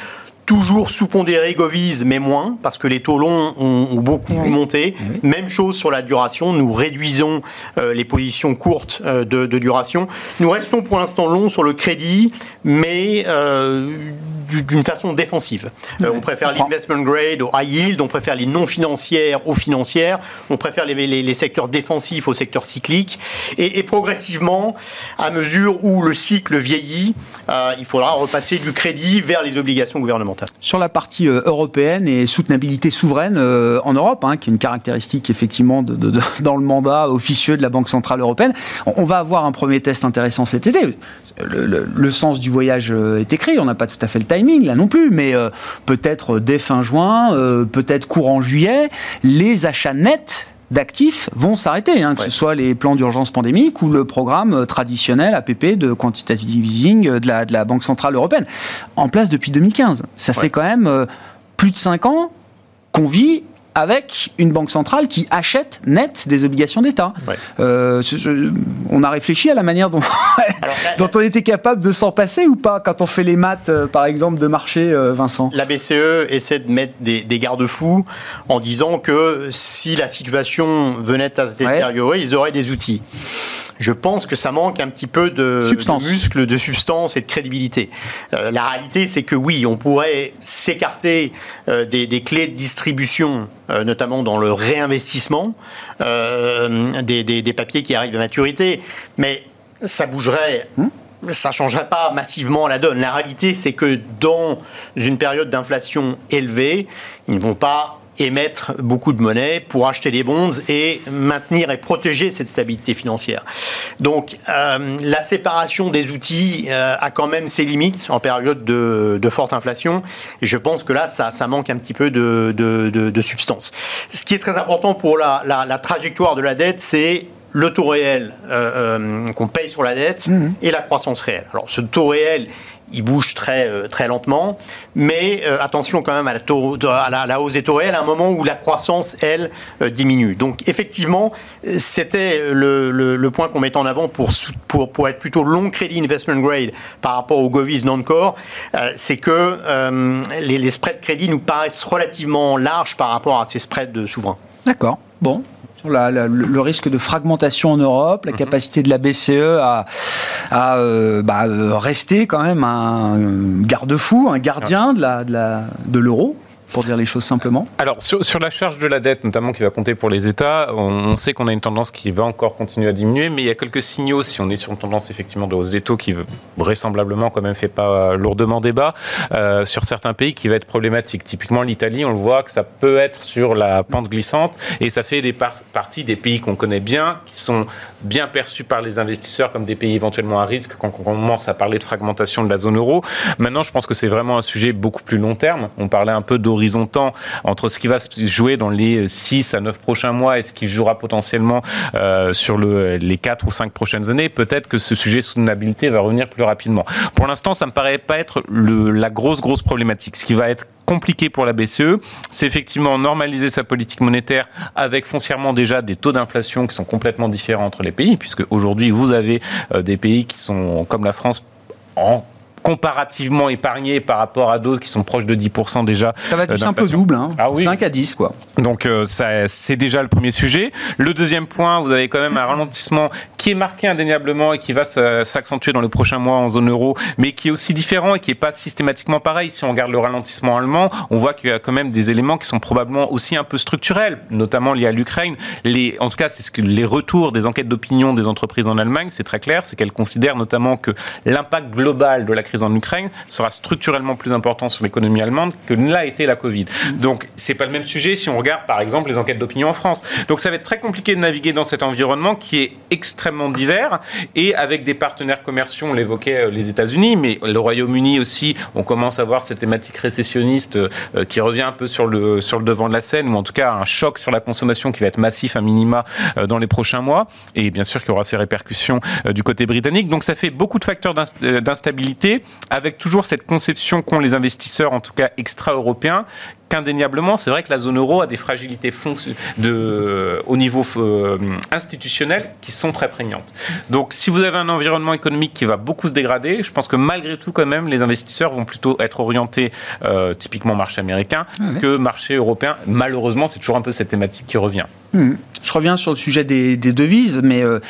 toujours sous-pondéré Govise, mais moins, parce que les taux longs ont, beaucoup monté. Même chose sur la duration, nous réduisons euh, les positions courtes euh, de, duration. Nous restons pour l'instant longs sur le crédit, mais euh, d'une façon défensive. on préfère l'investment grade au high yield, on préfère les non financières aux financières, on préfère les, les, secteurs défensifs aux secteurs cycliques. Et, et, progressivement, à mesure où le cycle vieillit, il faudra repasser du crédit vers les obligations gouvernementales. Sur la partie euh, européenne et soutenabilité souveraine euh, en Europe, hein, qui est une caractéristique effectivement de, dans le mandat officieux de la Banque Centrale Européenne, on, va avoir un premier test intéressant cet été. Le, sens du voyage euh, est écrit, on n'a pas tout à fait le timing là non plus, mais peut-être dès fin juin, peut-être courant juillet, les achats nets d'actifs vont s'arrêter, hein, que ce soit les plans d'urgence pandémique ou le programme traditionnel APP de quantitative easing de la, de la Banque Centrale Européenne, en place depuis 2015. Ça fait quand même euh, plus de 5 ans qu'on vit avec une banque centrale qui achète net des obligations d'État. Euh, on a réfléchi à la manière dont, dont on était capable de s'en passer ou pas quand on fait les maths, euh, par exemple, de marché, euh, Vincent? La BCE essaie de mettre des, garde-fous en disant que si la situation venait à se détériorer, ils auraient des outils je pense que ça manque un petit peu de, substance. de muscle, de substance et de crédibilité. Euh, la réalité, c'est que oui, on pourrait s'écarter euh, des, clés de distribution, notamment dans le réinvestissement des, des, papiers qui arrivent à maturité, mais ça bougerait. Hmm ça changerait pas massivement la donne. La réalité, c'est que dans une période d'inflation élevée, ils ne vont pas émettre beaucoup de monnaie pour acheter des bonds et maintenir et protéger cette stabilité financière. Donc euh, la séparation des outils euh, a quand même ses limites en période de, forte inflation et je pense que là ça, ça manque un petit peu de, de, substance. Ce qui est très important pour la, la, trajectoire de la dette, c'est le taux réel euh, qu'on paye sur la dette mmh. et la croissance réelle. Alors ce taux réel, il bouge très, euh, très lentement, mais euh, attention quand même à la, taux, à, la, hausse des taux réels, à un moment où la croissance, elle, euh, diminue. Donc effectivement, c'était le, point qu'on met en avant pour, pour, être plutôt long crédit investment grade par rapport aux govies non-core, c'est que les, les spreads crédit nous paraissent relativement larges par rapport à ces spreads de souverains. D'accord. Bon, le risque de fragmentation en Europe, la mhm. capacité de la BCE à, euh, bah, euh, rester quand même un garde-fou, un gardien de l'euro. Pour dire les choses simplement Alors, sur, sur, la charge de la dette, notamment qui va compter pour les États, on, sait qu'on a une tendance qui va encore continuer à diminuer, mais il y a quelques signaux, si on est sur une tendance effectivement de hausse des taux qui vraisemblablement quand même fait pas lourdement débat, euh, sur certains pays qui va être problématique. Typiquement l'Italie, on le voit que ça peut être sur la pente glissante et ça fait des parties des pays qu'on connaît bien, qui sont bien perçus par les investisseurs comme des pays éventuellement à risque quand on commence à parler de fragmentation de la zone euro. Maintenant, je pense que c'est vraiment un sujet beaucoup plus long terme. On parlait un peu d'horizon temps entre ce qui va se jouer dans les 6 à 9 prochains mois et ce qui jouera potentiellement euh, sur le, les 4 ou 5 prochaines années. Peut-être que ce sujet soutenabilité va revenir plus rapidement. Pour l'instant, ça me paraît pas être la grosse, grosse problématique. Ce qui va être compliqué pour la BCE, c'est effectivement normaliser sa politique monétaire avec foncièrement déjà des taux d'inflation qui sont complètement différents entre les pays, puisque aujourd'hui vous avez euh, des pays qui sont comme la France en comparativement épargné par rapport à d'autres qui sont proches de 10% déjà. Ça va être un peu double, hein. ah, oui. 5 à 10 quoi. Donc euh, ça, c'est déjà le premier sujet. Le deuxième point, vous avez quand même un ralentissement qui est marqué indéniablement et qui va s'accentuer dans les prochains mois en zone euro, mais qui est aussi différent et qui n'est pas systématiquement pareil. Si on regarde le ralentissement allemand, on voit qu'il y a quand même des éléments qui sont probablement aussi un peu structurels, notamment liés à l'Ukraine. Les, en tout cas, c'est ce que les retours des enquêtes d'opinion des entreprises en Allemagne, c'est très clair, c'est qu'elles considèrent notamment que l'impact global de la crise en Ukraine sera structurellement plus important sur l'économie allemande que ne l'a été la Covid. Donc, c'est pas le même sujet si on regarde, par exemple, les enquêtes d'opinion en France. Donc, ça va être très compliqué de naviguer dans cet environnement qui est extrêmement divers et avec des partenaires commerciaux, on l'évoquait, euh, les États-Unis, mais le Royaume-Uni aussi, on commence à voir cette thématique récessionniste euh, qui revient un peu sur le, devant de la scène, ou en tout cas un choc sur la consommation qui va être massif à minima euh, dans les prochains mois. Et bien sûr qu'il y aura ses répercussions du côté britannique. Donc, ça fait beaucoup de facteurs d'instabilité avec toujours cette conception qu'ont les investisseurs, en tout cas extra-européens, qu'indéniablement, c'est vrai que la zone euro a des fragilités de, au niveau euh, institutionnel qui sont très prégnantes. Donc, si vous avez un environnement économique qui va beaucoup se dégrader, je pense que malgré tout, quand même, les investisseurs vont plutôt être orientés, euh, typiquement marché américain, ah que marché européen. Malheureusement, c'est toujours un peu cette thématique qui revient. Hmm. Je reviens sur le sujet des, devises, mais euh,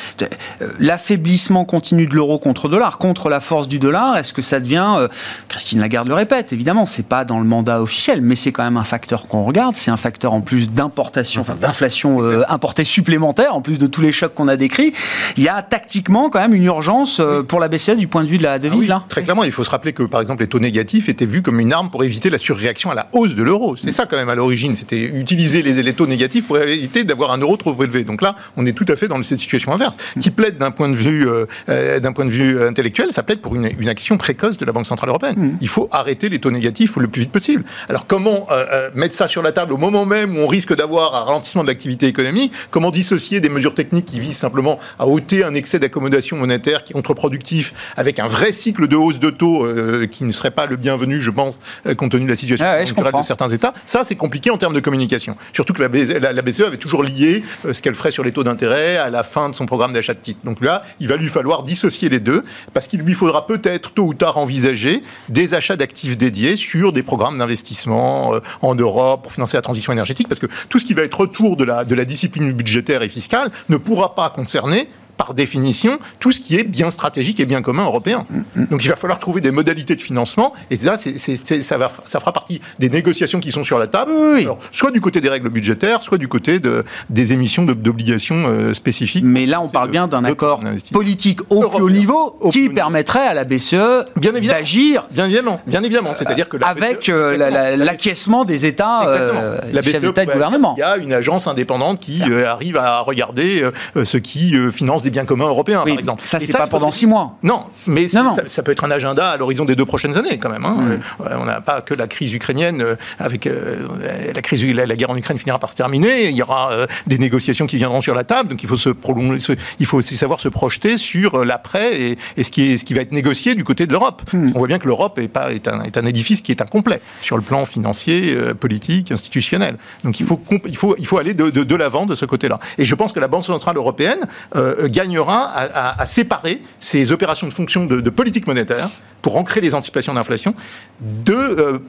l'affaiblissement continu de l'euro contre le dollar, contre la force du dollar, est-ce que ça devient, Christine Lagarde le répète, évidemment, c'est pas dans le mandat officiel, mais c'est quand même un facteur qu'on regarde, c'est un facteur en plus d'importation, enfin d'inflation euh, importée supplémentaire, en plus de tous les chocs qu'on a décrits. Il y a tactiquement quand même une urgence euh, pour la BCE du point de vue de la devise ah là. Très clairement, il faut se rappeler que par exemple les taux négatifs étaient vus comme une arme pour éviter la surréaction à la hausse de l'euro. C'est ça quand même à l'origine, c'était utiliser les, taux négatifs pour éviter d'avoir un euro trop élevé. Donc là, on est tout à fait dans cette situation inverse, qui plaide d'un point de vue euh, d'un point de vue intellectuel, ça plaide pour une, action précoce de la Banque centrale européenne. Mm. Il faut arrêter les taux négatifs le plus vite possible. Alors comment euh, mettre ça sur la table au moment même où on risque d'avoir un ralentissement de l'activité économique? Comment dissocier des mesures techniques qui visent simplement à ôter un excès d'accommodation monétaire qui est contre-productif avec un vrai cycle de hausse de taux euh, qui ne serait pas le bienvenu, je pense, euh, compte tenu de la situation ah de certains États? Ça, c'est compliqué en termes de communication. Surtout que la BCE, avait toujours lié ce qu'elle ferait sur les taux d'intérêt à la fin de son programme d'achat de titres. Donc là, il va lui falloir dissocier les deux parce qu'il lui faudra peut-être tôt ou tard envisager des achats d'actifs dédiés sur des programmes d'investissement en Europe pour financer la transition énergétique, parce que tout ce qui va être retour de de la discipline budgétaire et fiscale ne pourra pas concerner par définition, tout ce qui est bien stratégique et bien commun européen. Donc il va falloir trouver des modalités de financement, et ça, ça, va, ça fera partie des négociations qui sont sur la table, soit du côté des règles budgétaires, soit du côté de, des émissions d'obligations euh, spécifiques. Mais là, on parle bien d'un accord politique au plus haut niveau qui permettrait à la BCE d'agir. Bien évidemment, bien évidemment. C'est-à-dire que avec euh, l'acquiescement des États, euh, la BCE, et gouvernement. Il y a une agence indépendante qui arrive à regarder ce qui finance des biens communs européens, par exemple. Ça, c'est pas pendant six mois. Non, mais Ça, peut être un agenda à l'horizon des deux prochaines années, quand même. Hein. Euh, on n'a pas que la crise ukrainienne, euh, avec euh, la crise, la, guerre en Ukraine finira par se terminer. Il y aura des négociations qui viendront sur la table, donc il faut se prolonger, il faut aussi savoir se projeter sur l'après et, ce qui est, ce qui va être négocié du côté de l'Europe. Hmm. On voit bien que l'Europe est pas est un, est un, édifice qui est incomplet sur le plan financier, politique, institutionnel. Donc il faut il faut il faut aller de, de, l'avant de ce côté-là. Et je pense que la Banque centrale européenne gagnera à, séparer ces opérations de fonction de, politique monétaire pour ancrer les anticipations d'inflation, de euh,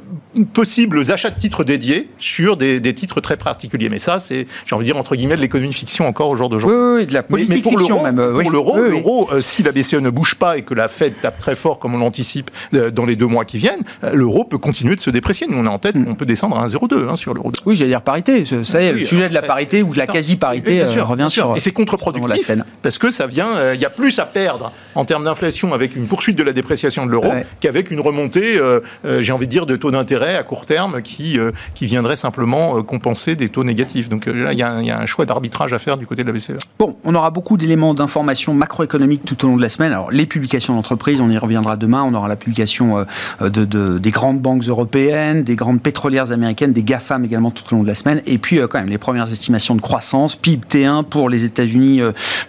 possibles achats de titres dédiés sur des, titres très particuliers. Mais ça, c'est, j'ai envie de dire, entre guillemets, de l'économie fiction encore au jour d'aujourd'hui. Oui, oui, de la politique pour fiction même. Pour l'euro, l'euro, si la BCE ne bouge pas et que la Fed tape très fort, comme on l'anticipe dans les deux mois qui viennent, l'euro peut continuer de se déprécier. Nous, on est en tête, mm. on peut descendre à 1,02 hein, sur l'euro. Oui, j'allais dire parité. Ça y est, le sujet de la parité ou de la quasi-parité revient sur. Et c'est contre-productif parce que ça vient, il y a plus à perdre en termes d'inflation avec une poursuite de la dépréciation de l'euro qu'avec une remontée, euh, euh, j'ai envie de dire, de taux d'intérêt à court terme qui, euh, qui viendrait simplement compenser des taux négatifs. Donc là, il y, a un choix d'arbitrage à faire du côté de la BCE. Bon, on aura beaucoup d'éléments d'information macroéconomique tout au long de la semaine. Alors, les publications d'entreprises, on y reviendra demain. On aura la publication de, des grandes banques européennes, des grandes pétrolières américaines, des GAFAM également tout au long de la semaine. Et puis, quand même, les premières estimations de croissance, PIB T1 pour les États-Unis,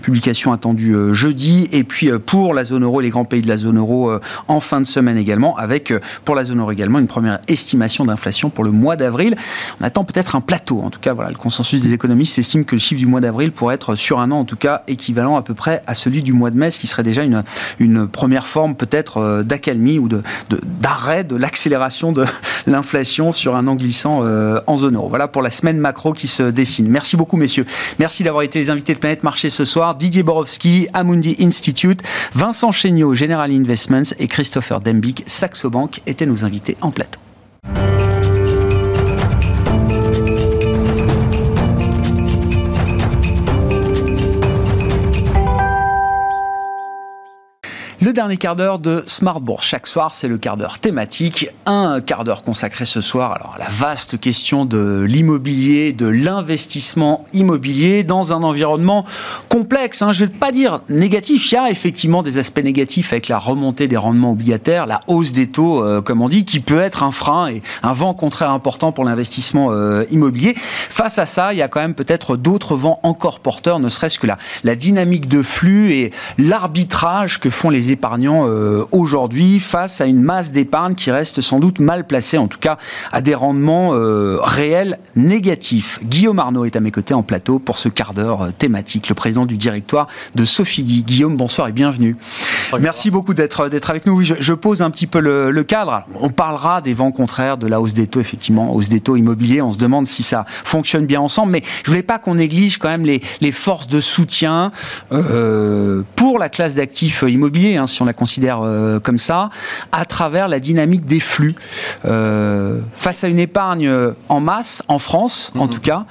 publication attendue jeudi. Et puis, pour la zone euro, les grands pays de la zone euro en fin de semaine également, avec euh, pour la zone euro également une première estimation d'inflation pour le mois d'avril. On attend peut-être un plateau. En tout cas, voilà, le consensus des économistes estime que le chiffre du mois d'avril pourrait être sur un an, en tout cas, équivalent à peu près à celui du mois de mai, ce qui serait déjà une, une première forme peut-être euh, d'accalmie ou d'arrêt de, l'accélération de l'inflation sur un an glissant euh, en zone euro. Voilà pour la semaine macro qui se dessine. Merci beaucoup, messieurs. Merci d'avoir été les invités de Planète Marché ce soir. Didier Borowski, Amundi Institute, Vincent Chéniaud, General Investments et Christopher Dembic, Saxo Bank, étaient nos invités en plateau. Le dernier quart d'heure de Smart Bourse. Chaque soir, c'est le quart d'heure thématique. Un quart d'heure consacré ce soir à la vaste question de l'immobilier, de l'investissement immobilier dans un environnement complexe. Hein. Je ne vais pas dire négatif. Il y a effectivement des aspects négatifs avec la remontée des rendements obligataires, la hausse des taux, euh, comme on dit, qui peut être un frein et un vent contraire important pour l'investissement euh, immobilier. Face à ça, il y a quand même peut-être d'autres vents encore porteurs, ne serait-ce que la, la dynamique de flux et l'arbitrage que font les épargnants euh, aujourd'hui face à une masse d'épargne qui reste sans doute mal placée, en tout cas à des rendements euh, réels négatifs. Guillaume Arnaud est à mes côtés en plateau pour ce quart d'heure euh, thématique, le président du directoire de Sophidi. Guillaume, bonsoir et bienvenue. Merci beaucoup d'être avec nous. je, pose un petit peu le, cadre. On parlera des vents contraires, de la hausse des taux, effectivement, hausse des taux immobiliers. On se demande si ça fonctionne bien ensemble, mais je voulais pas qu'on néglige quand même les, les forces de soutien pour la classe d'actifs immobiliers. Hein. Si on la considère euh, comme ça, à travers la dynamique des flux. Euh, face à une épargne en masse, en France en mhm. tout cas,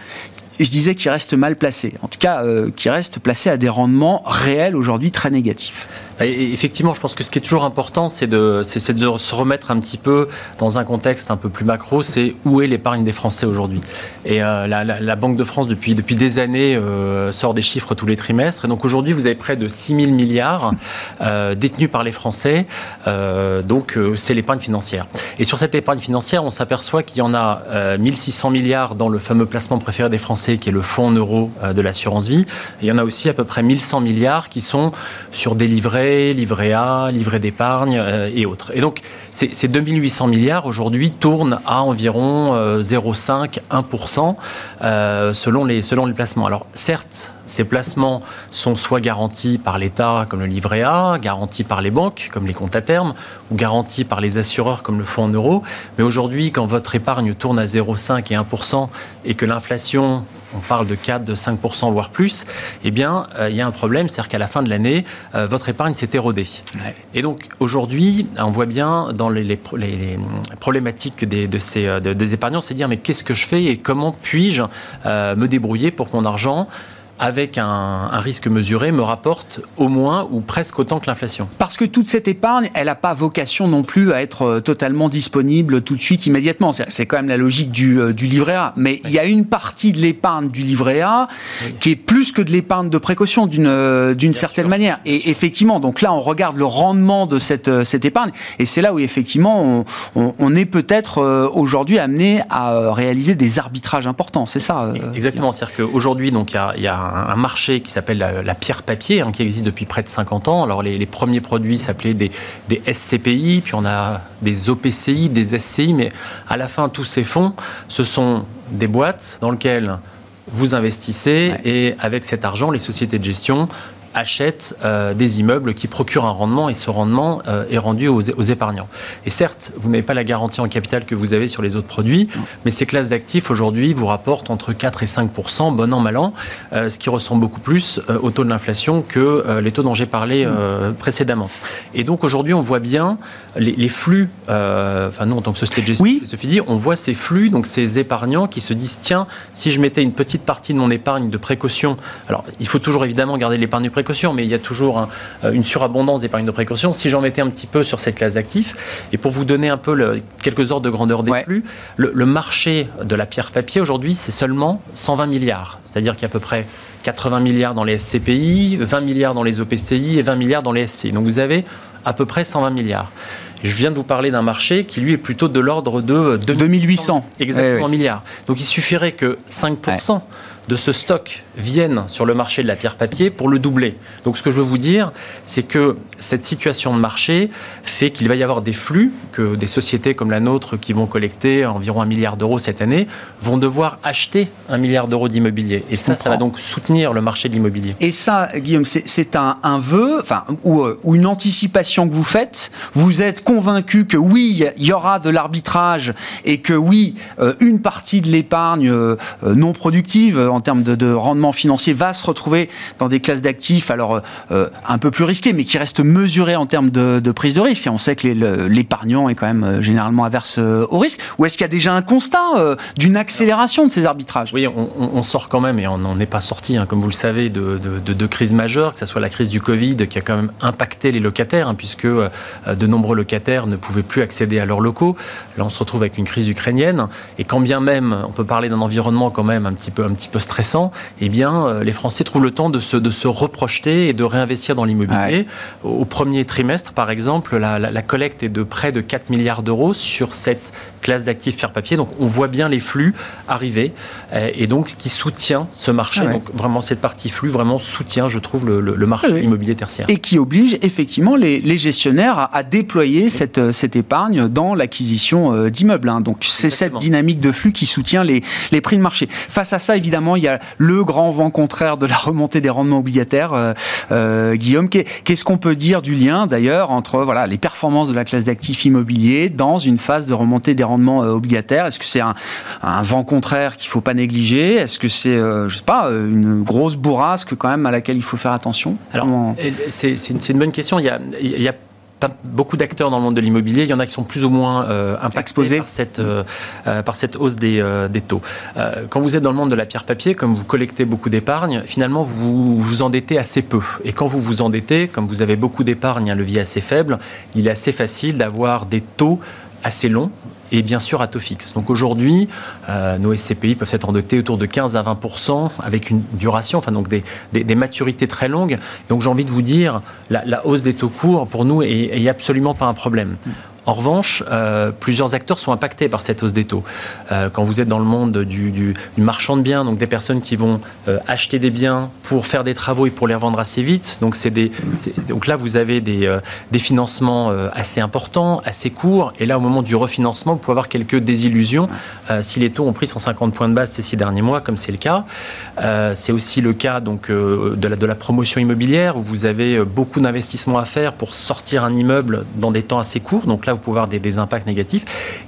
je disais qu'il reste mal placé, en tout cas euh, qui reste placé à des rendements réels aujourd'hui très négatifs effectivement, je pense que ce qui est toujours important, c'est de, de, se remettre un petit peu dans un contexte un peu plus macro, c'est où est l'épargne des Français aujourd'hui. Et euh, la, Banque de France, depuis, depuis des années, euh, sort des chiffres tous les trimestres. Et donc aujourd'hui, vous avez près de 6 000 milliards euh, détenus par les Français. donc c'est l'épargne financière. Et sur cette épargne financière, on s'aperçoit qu'il y en a 1600 milliards dans le fameux placement préféré des Français, qui est le fonds en euros de l'assurance vie. Il y en a aussi à peu près 1100 milliards qui sont sur des livrets livret A, livret d'épargne euh, et autres. Et donc, ces, 2800 milliards aujourd'hui tournent à environ 0,5-1% euh, euh, selon, les, selon les placements. Alors, certes, ces placements sont soit garantis par l'État, comme le livret A, garantis par les banques, comme les comptes à terme, ou garantis par les assureurs, comme le fonds en euros. Mais aujourd'hui, quand votre épargne tourne à 0,5 et 1%, et que l'inflation on parle de 4, de 5%, voire plus, eh bien, euh, il y a un problème, c'est-à-dire qu'à la fin de l'année, euh, votre épargne s'est érodée. Et donc, aujourd'hui, on voit bien dans les, problématiques des, de ces, euh, des épargnants, c'est dire, mais qu'est-ce que je fais et comment puis-je me débrouiller pour que mon argent avec un, risque mesuré, me rapporte au moins ou presque autant que l'inflation. Parce que toute cette épargne, elle n'a pas vocation non plus à être euh, totalement disponible tout de suite, immédiatement. C'est quand même la logique du, euh, du livret A. Mais il y a une partie de l'épargne du livret A qui est plus que de l'épargne de précaution d'une euh, d'une certaine manière. Et effectivement, donc là, on regarde le rendement de cette, cette épargne. Et c'est là où effectivement, on, on, est peut-être aujourd'hui amené à réaliser des arbitrages importants. C'est ça Exactement. C'est-à-dire qu'aujourd'hui, il y a, y a un, marché qui s'appelle la, pierre papier, hein, qui existe depuis près de 50 ans. Alors les, premiers produits s'appelaient des, SCPI, puis on a des OPCI, des SCI, mais à la fin, tous ces fonds, ce sont des boîtes dans lesquelles vous investissez et avec cet argent, les sociétés de gestion achètent des immeubles qui procurent un rendement et ce rendement est rendu aux, épargnants. Et certes, vous n'avez pas la garantie en capital que vous avez sur les autres produits, mais ces classes d'actifs aujourd'hui vous rapportent entre 4 et 5% bon an, mal an, ce qui ressemble beaucoup plus au taux de l'inflation que les taux dont j'ai parlé précédemment. Et donc aujourd'hui, on voit bien les, flux, enfin nous en tant que société de gestion, oui. Sophie dit, on voit ces flux, donc ces épargnants qui se disent, tiens, si je mettais une petite partie de mon épargne de précaution, alors il faut toujours évidemment garder l'épargne de précaution, mais il y a toujours euh, une surabondance d'épargne de précaution. Si j'en mettais un petit peu sur cette classe d'actifs, et pour vous donner un peu quelques ordres de grandeur des flux, le, marché de la pierre papier aujourd'hui, c'est seulement 120 milliards. C'est-à-dire qu'il y a à peu près 80 milliards dans les SCPI, 20 milliards dans les OPCI et 20 milliards dans les SC. Donc vous avez à peu près 120 milliards. Je viens de vous parler d'un marché qui, lui, est plutôt de l'ordre de 2800. Exactement, milliards. Donc il suffirait que 5% de ce stock viennent sur le marché de la pierre papier pour le doubler. Donc ce que je veux vous dire, c'est que cette situation de marché fait qu'il va y avoir des flux que des sociétés comme la nôtre qui vont collecter environ un milliard d'euros cette année vont devoir acheter un milliard d'euros d'immobilier. Et ça, ça va donc soutenir le marché de l'immobilier. Et ça, Guillaume, c'est un, un, vœu, enfin, ou, euh, ou, une anticipation que vous faites. Vous êtes convaincu que oui, il y aura de l'arbitrage et que oui, euh, une partie de l'épargne euh, non productive en termes de, rendement financier va se retrouver dans des classes d'actifs, alors euh, un peu plus risquées, mais qui restent mesurées en termes de, prise de risque. on sait que l'épargnant est quand même euh, généralement averse euh, au risque. Ou est-ce qu'il y a déjà un constat d'une accélération de ces arbitrages? Oui, on, sort quand même, et on n'en est pas sorti, hein, comme vous le savez, de, de, crises majeures, que ce soit la crise du Covid qui a quand même impacté les locataires, hein, puisque de nombreux locataires ne pouvaient plus accéder à leurs locaux. Là, on se retrouve avec une crise ukrainienne, et quand bien même, on peut parler d'un environnement quand même un petit peu, un petit peu stressant, eh bien, euh, les Français trouvent le temps de se, de se reprojeter et de réinvestir dans l'immobilier. Au premier trimestre, par exemple, la, la, collecte est de près de 4 milliards d'euros sur cette classe d'actifs pierre-papier. Donc, on voit bien les flux arriver euh, et donc ce qui soutient ce marché. Ah donc, vraiment, cette partie flux vraiment soutient, je trouve, le, le marché ah immobilier tertiaire. Et qui oblige effectivement les, les gestionnaires à, déployer cette, euh, cette épargne dans l'acquisition d'immeubles. Hein. Donc, c'est cette dynamique de flux qui soutient les, les prix de marché. Face à ça, évidemment, il y a le grand vent contraire de la remontée des rendements obligataires. Euh, euh, Guillaume, qu'est-ce qu'on peut dire du lien d'ailleurs entre voilà, les performances de la classe d'actifs immobiliers dans une phase de remontée des rendements euh, obligataires? Est-ce que c'est un, vent contraire qu'il ne faut pas négliger? Est-ce que c'est, je sais pas, une grosse bourrasque quand même à laquelle il faut faire attention? Alors, c'est, une, bonne question. Il y a, il y a beaucoup d'acteurs dans le monde de l'immobilier. Il y en a qui sont plus ou moins euh, impactés par cette, euh, euh, par cette hausse des, des taux. quand vous êtes dans le monde de la pierre-papier, comme vous collectez beaucoup d'épargne, finalement, vous vous endettez assez peu. Et quand vous vous endettez, comme vous avez beaucoup d'épargne, un levier assez faible, il est assez facile d'avoir des taux assez longs et bien sûr à taux fixe. Donc aujourd'hui, euh, nos SCPI peuvent être endettés autour de 15 à 20% avec une duration, enfin donc des, maturités très longues. Donc j'ai envie de vous dire, la, la, hausse des taux courts pour nous est, est absolument pas un problème. En revanche, euh, plusieurs acteurs sont impactés par cette hausse des taux. Euh, quand vous êtes dans le monde du, marchand de biens, donc des personnes qui vont euh, acheter des biens pour faire des travaux et pour les revendre assez vite, donc, là vous avez des, financements assez importants, assez courts, et là au moment du refinancement, vous pouvez avoir quelques désillusions si les taux ont pris 150 points de base ces six derniers mois, comme c'est le cas. c'est aussi le cas donc, de, la, de la promotion immobilière, où vous avez beaucoup d'investissements à faire pour sortir un immeuble dans des temps assez courts. Donc là, vous pouvez avoir des, impacts négatifs.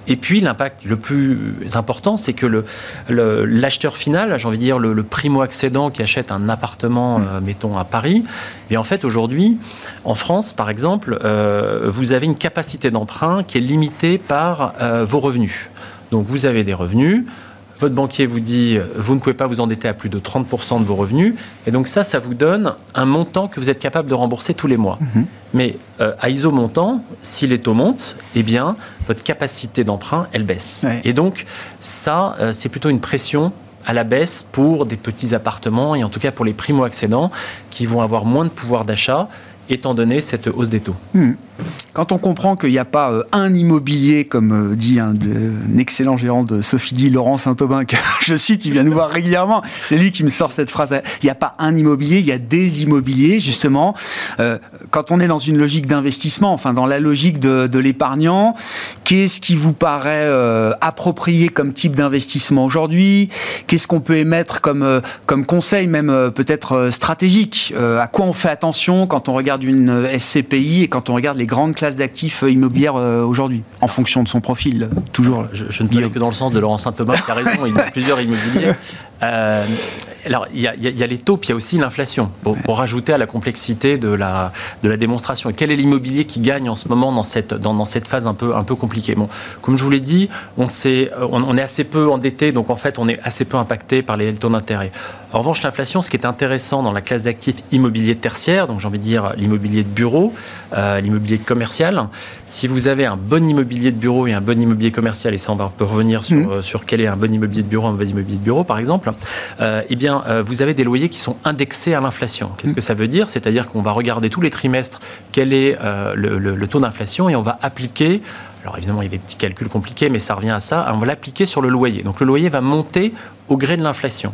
Et puis l'impact le plus important, c'est que l'acheteur le, final, j'ai envie de dire le, primo-accédant qui achète un appartement, mm. euh, mettons à Paris, et eh en fait aujourd'hui, en France par exemple, euh, vous avez une capacité d'emprunt qui est limitée par euh, vos revenus. Donc vous avez des revenus, votre banquier vous dit vous ne pouvez pas vous endetter à plus de 30% de vos revenus. Et donc ça, ça vous donne un montant que vous êtes capable de rembourser tous les mois. Mhm. Mais euh, à ISO montant, si les taux montent, eh bien, votre capacité d'emprunt, elle baisse. Et donc ça, euh, c'est plutôt une pression à la baisse pour des petits appartements et en tout cas pour les primo-accédants qui vont avoir moins de pouvoir d'achat étant donné cette hausse des taux. Mhm. quand on comprend qu'il n'y a pas euh, un immobilier, comme euh, dit un, excellent gérant de Sophie dit, Laurent Saint-Aubin, que je cite, il vient nous voir régulièrement, c'est lui qui me sort cette phrase, il n'y a pas un immobilier, il y a des immobiliers, justement. Euh, quand on est dans une logique d'investissement, enfin dans la logique de, l'épargnant, qu'est-ce qui vous paraît approprié comme type d'investissement aujourd'hui? Qu'est-ce qu'on peut émettre comme, comme conseil, même peut-être stratégique? À quoi on fait attention quand on regarde une SCPI et quand on regarde les grandes classes d'actifs euh, immobilières euh, aujourd'hui, en fonction de son profil, toujours. Je, ne peux aller que dans le sens de Laurent Saint-Thomas, qui a raison, il y a plusieurs immobiliers. Euh, alors, il y, a, les taux, puis il y a aussi l'inflation, pour, rajouter à la complexité de la, de la démonstration. Et quel est l'immobilier qui gagne en ce moment dans cette, dans, dans cette phase un peu, un peu compliquée? Bon, Comme je vous l'ai dit, on, est, on, on, est assez peu endetté, donc en fait, on est assez peu impacté par les taux d'intérêt. En revanche, l'inflation, ce qui est intéressant dans la classe d'actifs immobilier tertiaire, donc j'ai envie de dire l'immobilier de bureau, euh, l'immobilier commercial, si vous avez un bon immobilier de bureau et un bon immobilier commercial, et ça on va revenir sur, mmh. euh, sur quel est un bon immobilier de bureau, un bon immobilier de bureau par exemple, euh, eh bien vous avez des loyers qui sont indexés à l'inflation. Qu'est-ce que ça veut dire? C'est-à-dire qu'on va regarder tous les trimestres quel est le, taux d'inflation et on va appliquer alors évidemment, il y a des petits calculs compliqués, mais ça revient à ça. On va l'appliquer sur le loyer. Donc le loyer va monter au gré de l'inflation.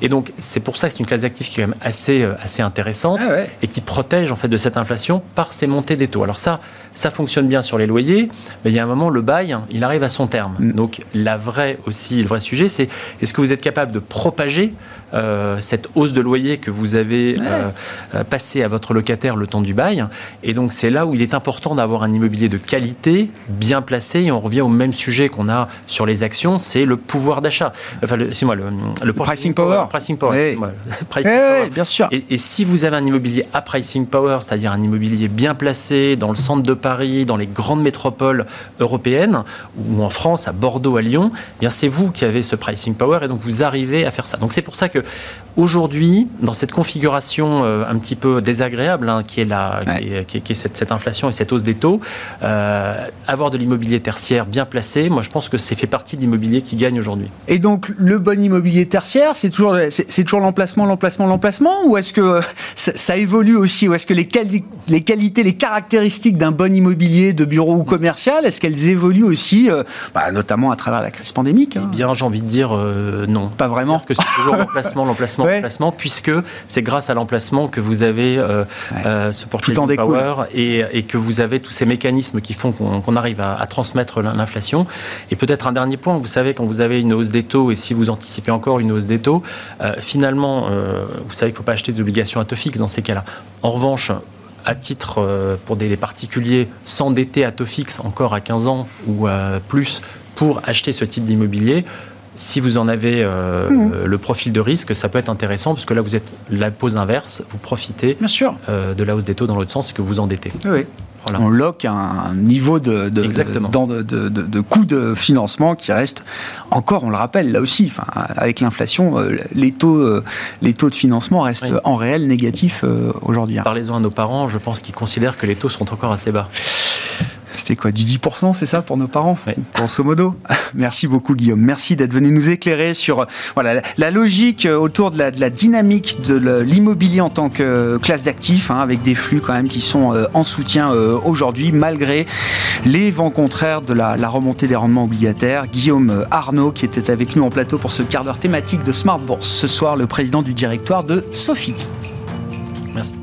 Et donc, c'est pour ça que c'est une classe d'actifs qui est quand même assez, euh, assez intéressante ah et qui protège en fait de cette inflation par ces montées des taux. Alors ça, ça fonctionne bien sur les loyers, mais il y a un moment, le bail, il arrive à son terme. Mm. Donc, la vraie aussi, le vrai sujet, c'est est-ce que vous êtes capable de propager euh, cette hausse de loyer que vous avez euh, passé à votre locataire le temps du bail Et donc, c'est là où il est important d'avoir un immobilier de qualité, bien placé, et on revient au même sujet qu'on a sur les actions, c'est le pouvoir d'achat. Enfin, c'est moi le, pricing power. Pricing power. bien sûr. Et, si vous avez un immobilier à pricing power, c'est-à-dire un immobilier bien placé dans le centre de Paris, dans les grandes métropoles européennes, ou en France, à Bordeaux, à Lyon, eh bien c'est vous qui avez ce pricing power et donc vous arrivez à faire ça. Donc c'est pour ça que aujourd'hui, dans cette configuration euh, un petit peu désagréable, hein, qui est, la, qui est, cette, inflation et cette hausse des taux, euh, avoir de l'immobilier tertiaire bien placé, moi je pense que c'est fait partie de l'immobilier qui gagne aujourd'hui. Et donc le bon immobilier tertiaire, c'est toujours, c'est, toujours l'emplacement, l'emplacement, l'emplacement Ou est-ce que euh, ça, évolue aussi Ou est-ce que les, les qualités, les caractéristiques d'un bon immobilier de bureau ou commercial, est-ce qu'elles évoluent aussi, bah, notamment à travers la crise pandémique hein? eh Bien, j'ai envie de dire non. Pas vraiment Que c'est toujours l'emplacement, l'emplacement, l'emplacement, puisque c'est grâce à l'emplacement que vous avez ce portrait power et, et, que vous avez tous ces mécanismes qui font qu'on, arrive à, à transmettre l'inflation. Et peut-être un dernier point, vous savez, quand vous avez une hausse des taux et si vous anticipez encore une hausse des taux. Euh, finalement, euh, vous savez qu'il ne faut pas acheter d'obligations à taux fixe dans ces cas-là. En revanche, à titre euh, pour des, particuliers, s'endetter à taux fixe encore à 15 ans ou plus pour acheter ce type d'immobilier, si vous en avez mmh. le profil de risque, ça peut être intéressant parce que là, vous êtes la pause inverse, vous profitez Bien sûr. de la hausse des taux dans l'autre sens que vous endettez. Oui. On lock un niveau de, de, de, de, coût de financement qui reste encore, on le rappelle, là aussi, avec l'inflation, euh, les taux, euh, les taux de financement restent en réel négatifs euh, aujourd'hui. Parlez-en à nos parents, je pense qu'ils considèrent que les taux sont encore assez bas. C'était quoi Du 10%, c'est ça pour nos parents Grosso modo. Merci beaucoup Guillaume. Merci d'être venu nous éclairer sur voilà, la, logique euh, autour de la, dynamique de l'immobilier en tant que classe d'actifs, hein, avec des flux quand même qui sont euh, en soutien euh, aujourd'hui, malgré les vents contraires de la, la, remontée des rendements obligataires. Guillaume Arnaud, qui était avec nous en plateau pour ce quart d'heure thématique de Smart Bourse. Ce soir, le président du directoire de Sophie. Merci.